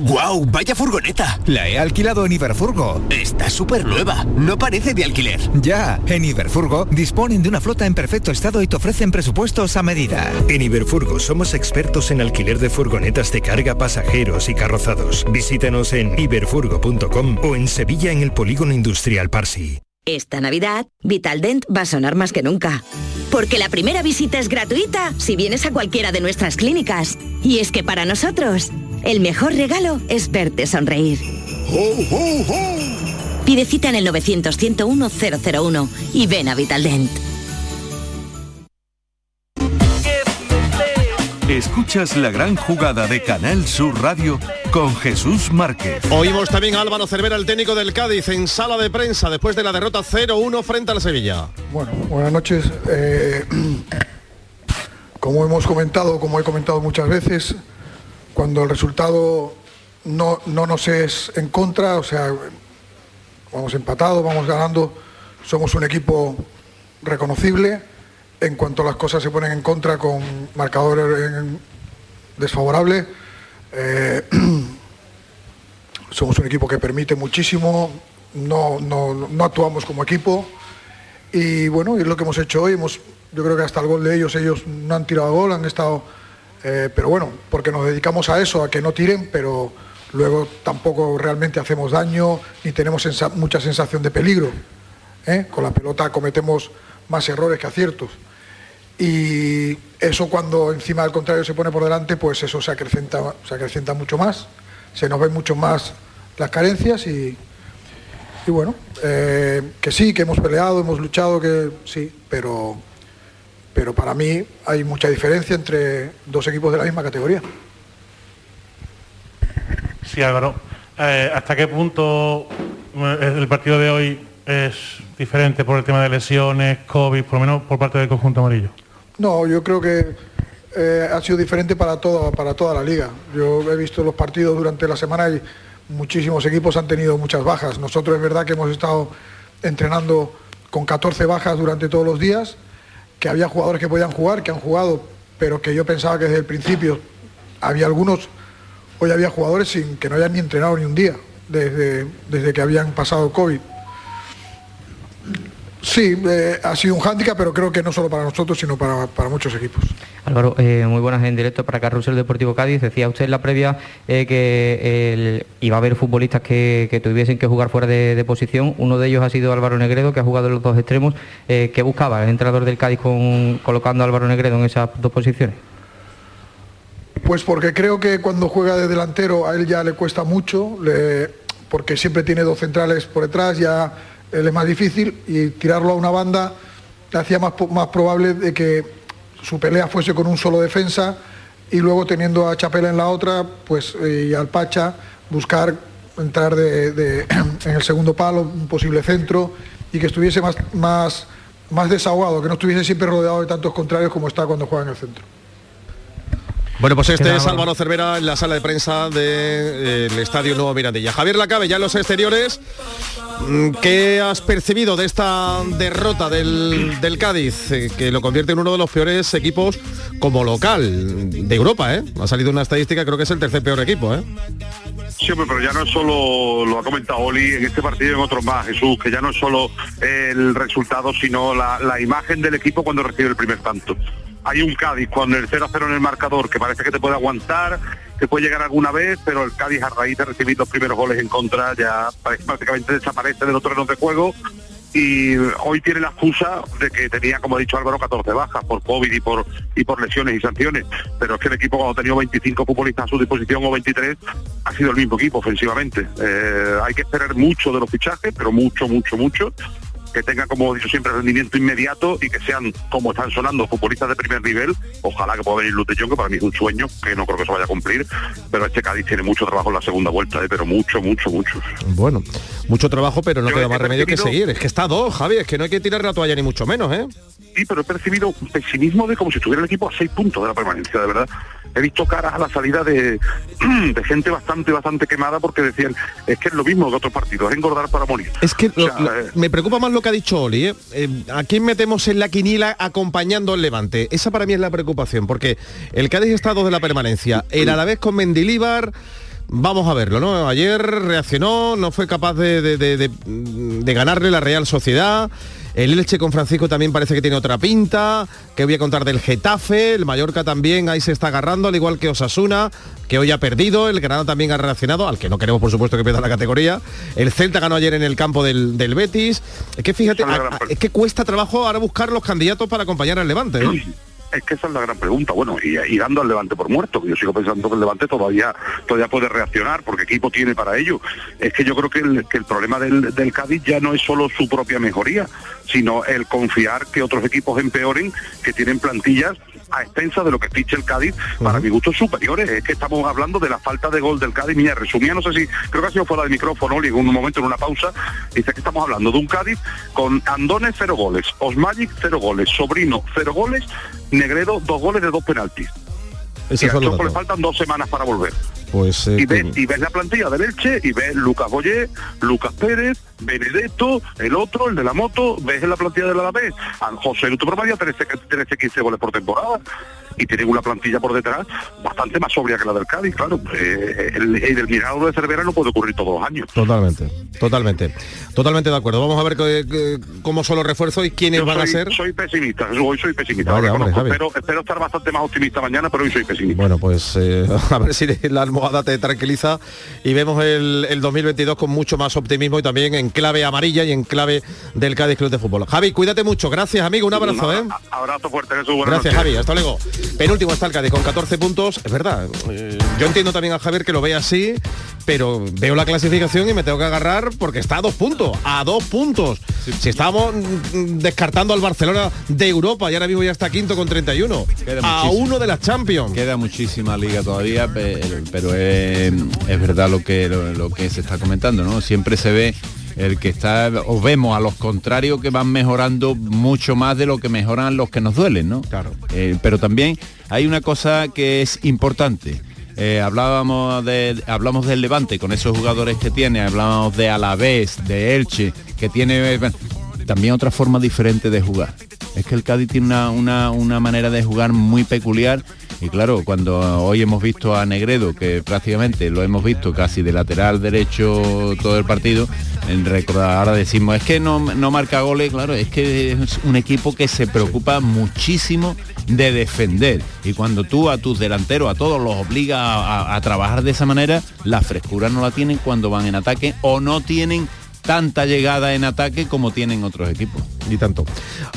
[SPEAKER 40] ¡Guau! ¡Vaya furgoneta! La he alquilado en Iberfurgo. Está súper nueva. No parece de alquiler.
[SPEAKER 41] Ya, en Iberfurgo disponen de una flota en perfecto estado y te ofrecen presupuestos a medida.
[SPEAKER 42] En Iberfurgo somos expertos en alquiler de furgonetas de carga, pasajeros y carrozados. Visítanos en iberfurgo.com o en Sevilla en el Polígono Industrial Parsi.
[SPEAKER 14] Esta Navidad, Vitaldent va a sonar más que nunca. Porque la primera visita es gratuita si vienes a cualquiera de nuestras clínicas. Y es que para nosotros, el mejor regalo es verte sonreír. Pide cita en el 900-101-001 y ven a Vitaldent.
[SPEAKER 11] Escuchas la gran jugada de Canal Sur Radio con Jesús Márquez.
[SPEAKER 3] Oímos también a Álvaro Cervera, el técnico del Cádiz, en sala de prensa después de la derrota 0-1 frente al Sevilla.
[SPEAKER 43] Bueno, buenas noches. Eh, como hemos comentado, como he comentado muchas veces, cuando el resultado no, no nos es en contra, o sea, vamos empatados, vamos ganando, somos un equipo reconocible. En cuanto las cosas se ponen en contra con marcadores desfavorables, eh, somos un equipo que permite muchísimo, no, no, no actuamos como equipo y bueno, es lo que hemos hecho hoy. Hemos, yo creo que hasta el gol de ellos, ellos no han tirado gol, han estado, eh, pero bueno, porque nos dedicamos a eso, a que no tiren, pero luego tampoco realmente hacemos daño ni tenemos mucha sensación de peligro. ¿eh? Con la pelota cometemos más errores que aciertos. Y eso cuando encima del contrario se pone por delante, pues eso se acrecenta, se acrecenta mucho más, se nos ven mucho más las carencias y, y bueno, eh, que sí, que hemos peleado, hemos luchado, que sí, pero, pero para mí hay mucha diferencia entre dos equipos de la misma categoría.
[SPEAKER 44] Sí, Álvaro. Eh, ¿Hasta qué punto eh, el partido de hoy es diferente por el tema de lesiones, COVID, por lo menos por parte del conjunto amarillo?
[SPEAKER 43] No, yo creo que eh, ha sido diferente para toda, para toda la liga. Yo he visto los partidos durante la semana y muchísimos equipos han tenido muchas bajas. Nosotros es verdad que hemos estado entrenando con 14 bajas durante todos los días, que había jugadores que podían jugar, que han jugado, pero que yo pensaba que desde el principio había algunos, hoy había jugadores sin que no hayan ni entrenado ni un día, desde, desde que habían pasado COVID. Sí, eh, ha sido un hándicap, pero creo que no solo para nosotros, sino para, para muchos equipos.
[SPEAKER 34] Álvaro, eh, muy buenas en directo para Carrusel Deportivo Cádiz. Decía usted en la previa eh, que el- iba a haber futbolistas que, que tuviesen que jugar fuera de, de posición. Uno de ellos ha sido Álvaro Negredo, que ha jugado en los dos extremos. ¿Qué buscaba el entrenador del Cádiz con, colocando a Álvaro Negredo en esas dos posiciones?
[SPEAKER 43] Pues porque creo que cuando juega de delantero a él ya le cuesta mucho, le- porque siempre tiene dos centrales por detrás, ya él es más difícil y tirarlo a una banda le hacía más, más probable de que su pelea fuese con un solo defensa y luego teniendo a Chapela en la otra, pues eh, y al Pacha buscar entrar de, en el segundo palo, un posible centro y que estuviese más, más, más desahogado, que no estuviese siempre rodeado de tantos contrarios como está cuando juega en el centro.
[SPEAKER 3] Bueno, pues este es Álvaro Cervera en la sala de prensa del Estadio Nuevo Mirandilla. Javier Lacabe, ya en los exteriores, mm, ¿qué has percibido de esta derrota del, Cádiz, eh, que lo convierte en uno de los peores equipos como local de Europa? ¿eh? Ha salido una estadística, creo que es el tercer peor equipo. ¿eh?
[SPEAKER 45] Sí, pero ya no es solo, lo ha comentado Oli en este partido y en otros más, Jesús, que ya no es solo el resultado, sino la, la imagen del equipo cuando recibe el primer tanto hay un Cádiz con el 0-0 en el marcador que parece que te puede aguantar, que puede llegar alguna vez, pero el Cádiz a raíz de recibir los primeros goles en contra ya prácticamente desaparece de los de juego y hoy tiene la excusa de que tenía, como ha dicho Álvaro, 14 bajas por COVID y por y por lesiones y sanciones. Pero es que el equipo cuando ha tenido 25 futbolistas a su disposición o 23 ha sido el mismo equipo ofensivamente. Eh, hay que esperar mucho de los fichajes, pero mucho, mucho, mucho que tenga, como dicho siempre, rendimiento inmediato y que sean, como están sonando, futbolistas de primer nivel. Ojalá que pueda venir Lutellón, que para mí es un sueño, que no creo que se vaya a cumplir, pero este Cádiz tiene mucho trabajo en la segunda vuelta, ¿eh? pero mucho, mucho, mucho.
[SPEAKER 3] Bueno, mucho trabajo, pero no queda más remedio que seguir. Es que está dos, Javi, es que no hay que tirar la toalla ni mucho menos, ¿eh?
[SPEAKER 45] Sí, pero he percibido un pesimismo de como si estuviera el equipo a seis puntos de la permanencia, de verdad he visto caras a la salida de, de, gente bastante, bastante quemada porque decían, es que es lo mismo que otros partidos, es engordar para morir.
[SPEAKER 3] Es que eh, me preocupa más lo que ha dicho Oli, ¿eh? ¿eh? ¿A quién metemos en la quinila acompañando al Levante? Esa para mí es la preocupación, porque el Cádiz está dos de la permanencia, el a la vez con Mendilíbar vamos a verlo, ¿no? Ayer reaccionó, no fue capaz de, ganarle la Real Sociedad. El Elche con Francisco también parece que tiene otra pinta. Que voy a contar del Getafe. El Mallorca también ahí se está agarrando, al igual que Osasuna, que hoy ha perdido. El Granada también ha reaccionado, al que no queremos, por supuesto, que pierda la categoría. El Celta ganó ayer en el campo del, Betis. Es que fíjate, es que cuesta trabajo ahora buscar los candidatos para acompañar al Levante. ¿eh?
[SPEAKER 45] Es que esa es la gran pregunta. Bueno, y, dando al Levante por muerto, que yo sigo pensando que el Levante todavía todavía puede reaccionar, porque equipo tiene para ello. Es que yo creo que el, que el problema del, del, Cádiz ya no es solo su propia mejoría, sino el confiar que otros equipos empeoren, que tienen plantillas a expensa de lo que ficha el Cádiz, para mi gusto superiores. Es que estamos hablando de la falta de gol del Cádiz. Mira, resumía, no sé si, creo que ha sido fuera de micrófono, y en un momento, en una pausa, dice que estamos hablando de un Cádiz con Andone cero goles, Osmagic cero goles, Sobrino cero goles, Negredo dos goles de dos penaltis. y a le faltan dos semanas para volver.
[SPEAKER 3] Pues, eh,
[SPEAKER 45] y, ves, la plantilla de Leche y ves Lucas Boyé, Lucas Pérez, Benedetto, el otro, el de la moto, ves en la plantilla de la Alavés a José Luto Promadia 13, 13, 15 goles por temporada y tienen una plantilla por detrás bastante más sobria que la del Cádiz, claro. Eh, el, el, milagro de Cervera no puede ocurrir todos los años.
[SPEAKER 3] Totalmente, totalmente. Totalmente de acuerdo. Vamos a ver cómo son los refuerzos y quiénes van
[SPEAKER 45] a
[SPEAKER 3] ser.
[SPEAKER 45] Soy pesimista, hoy soy pesimista. pero espero estar bastante más optimista mañana, pero hoy soy pesimista.
[SPEAKER 3] Bueno, pues eh, a ver si la almohada te tranquiliza y vemos el, el 2022 con mucho más optimismo y también en clave amarilla y en clave del Cádiz Club de Fútbol. Javi, cuídate mucho. Gracias, amigo. Un abrazo, ¿eh?
[SPEAKER 45] Abrazo fuerte, Jesús.
[SPEAKER 3] Gracias, Javi. Hasta luego. Penúltimo está el Cádiz con 14 puntos. Es verdad. Eh, yo entiendo también a Javier que lo ve así, pero veo la clasificación y me tengo que agarrar porque está a dos puntos. A dos puntos. Si estamos mm, descartando al Barcelona de Europa y ahora mismo ya está quinto con 31. a uno de las Champions.
[SPEAKER 5] Queda muchísima liga todavía, pero, es, verdad lo que, lo que se está comentando, ¿no? Siempre se ve el que está, o vemos a los contrarios que van mejorando mucho más de lo que mejoran los que nos duelen, ¿no?
[SPEAKER 3] Claro.
[SPEAKER 5] Eh, pero también hay una cosa que es importante. Eh, hablábamos de, hablamos del Levante con esos jugadores que tiene, hablábamos de Alavés, de Elche, que tiene también otra forma diferente de jugar. Es que el Cádiz tiene una, una, una manera de jugar muy peculiar y claro, cuando hoy hemos visto a Negredo, que prácticamente lo hemos visto casi de lateral derecho todo el partido, en ahora decimos, es que no, marca goles, claro, es que es un equipo que se preocupa muchísimo de defender. Y cuando tú a tus delanteros, a todos los obliga a, a trabajar de esa manera, la frescura no la tienen cuando van en ataque o no tienen tanta llegada en ataque como tienen otros equipos.
[SPEAKER 3] Y tanto.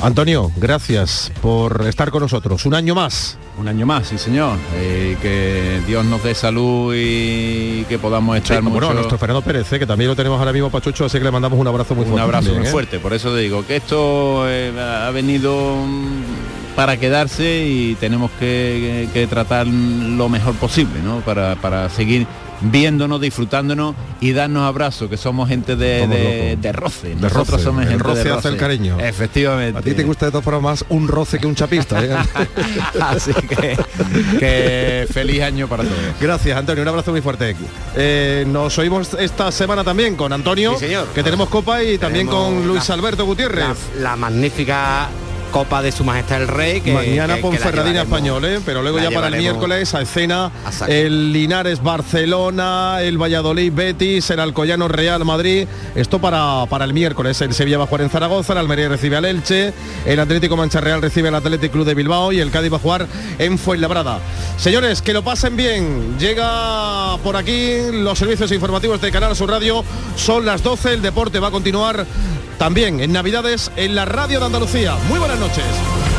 [SPEAKER 3] Antonio, gracias por estar con nosotros. Un año más.
[SPEAKER 5] Un año más, sí señor. Eh, que Dios nos dé salud y que podamos echar sí,
[SPEAKER 3] mucho... nuestro Fernando Pérez, eh, que también lo tenemos ahora mismo Pachucho, así que le mandamos un abrazo muy
[SPEAKER 5] fuerte. Un abrazo muy ¿eh? fuerte, por eso digo que esto ha venido mm, para quedarse y tenemos que, tratar lo mejor posible, ¿no? Para, para seguir viéndonos, disfrutándonos y darnos abrazos, que somos gente de, de, roce. Nosotros somos
[SPEAKER 3] el
[SPEAKER 5] gente
[SPEAKER 3] roce
[SPEAKER 5] de
[SPEAKER 3] hace el cariño.
[SPEAKER 5] Efectivamente.
[SPEAKER 3] A ti te gusta de todas formas más un roce que un chapista. ¿eh?
[SPEAKER 5] Así que, que, feliz año para todos.
[SPEAKER 3] Gracias, Antonio. Un abrazo muy fuerte. Eh, nos oímos esta semana también con Antonio,
[SPEAKER 2] señor.
[SPEAKER 3] que tenemos copa y también con Luis Alberto Gutiérrez.
[SPEAKER 2] la magnífica Copa de Su Majestad el Rey. Que,
[SPEAKER 3] Mañana con Ferradina Español, ¿eh? pero luego ya para el miércoles a escena el Linares Barcelona, el Valladolid Betis, el Alcoyano Real Madrid. Esto para, para el miércoles. El Sevilla va a jugar en Zaragoza, el Almería recibe al Elche, el Atlético Mancha Real recibe al Atlético Club de Bilbao y el Cádiz va a jugar en Fuenlabrada. Señores, que lo pasen bien. Llega por aquí los servicios informativos de Canal Sur Radio. Son las 12, el deporte va a continuar también en Navidades en la radio de Andalucía. Muy buenas noches.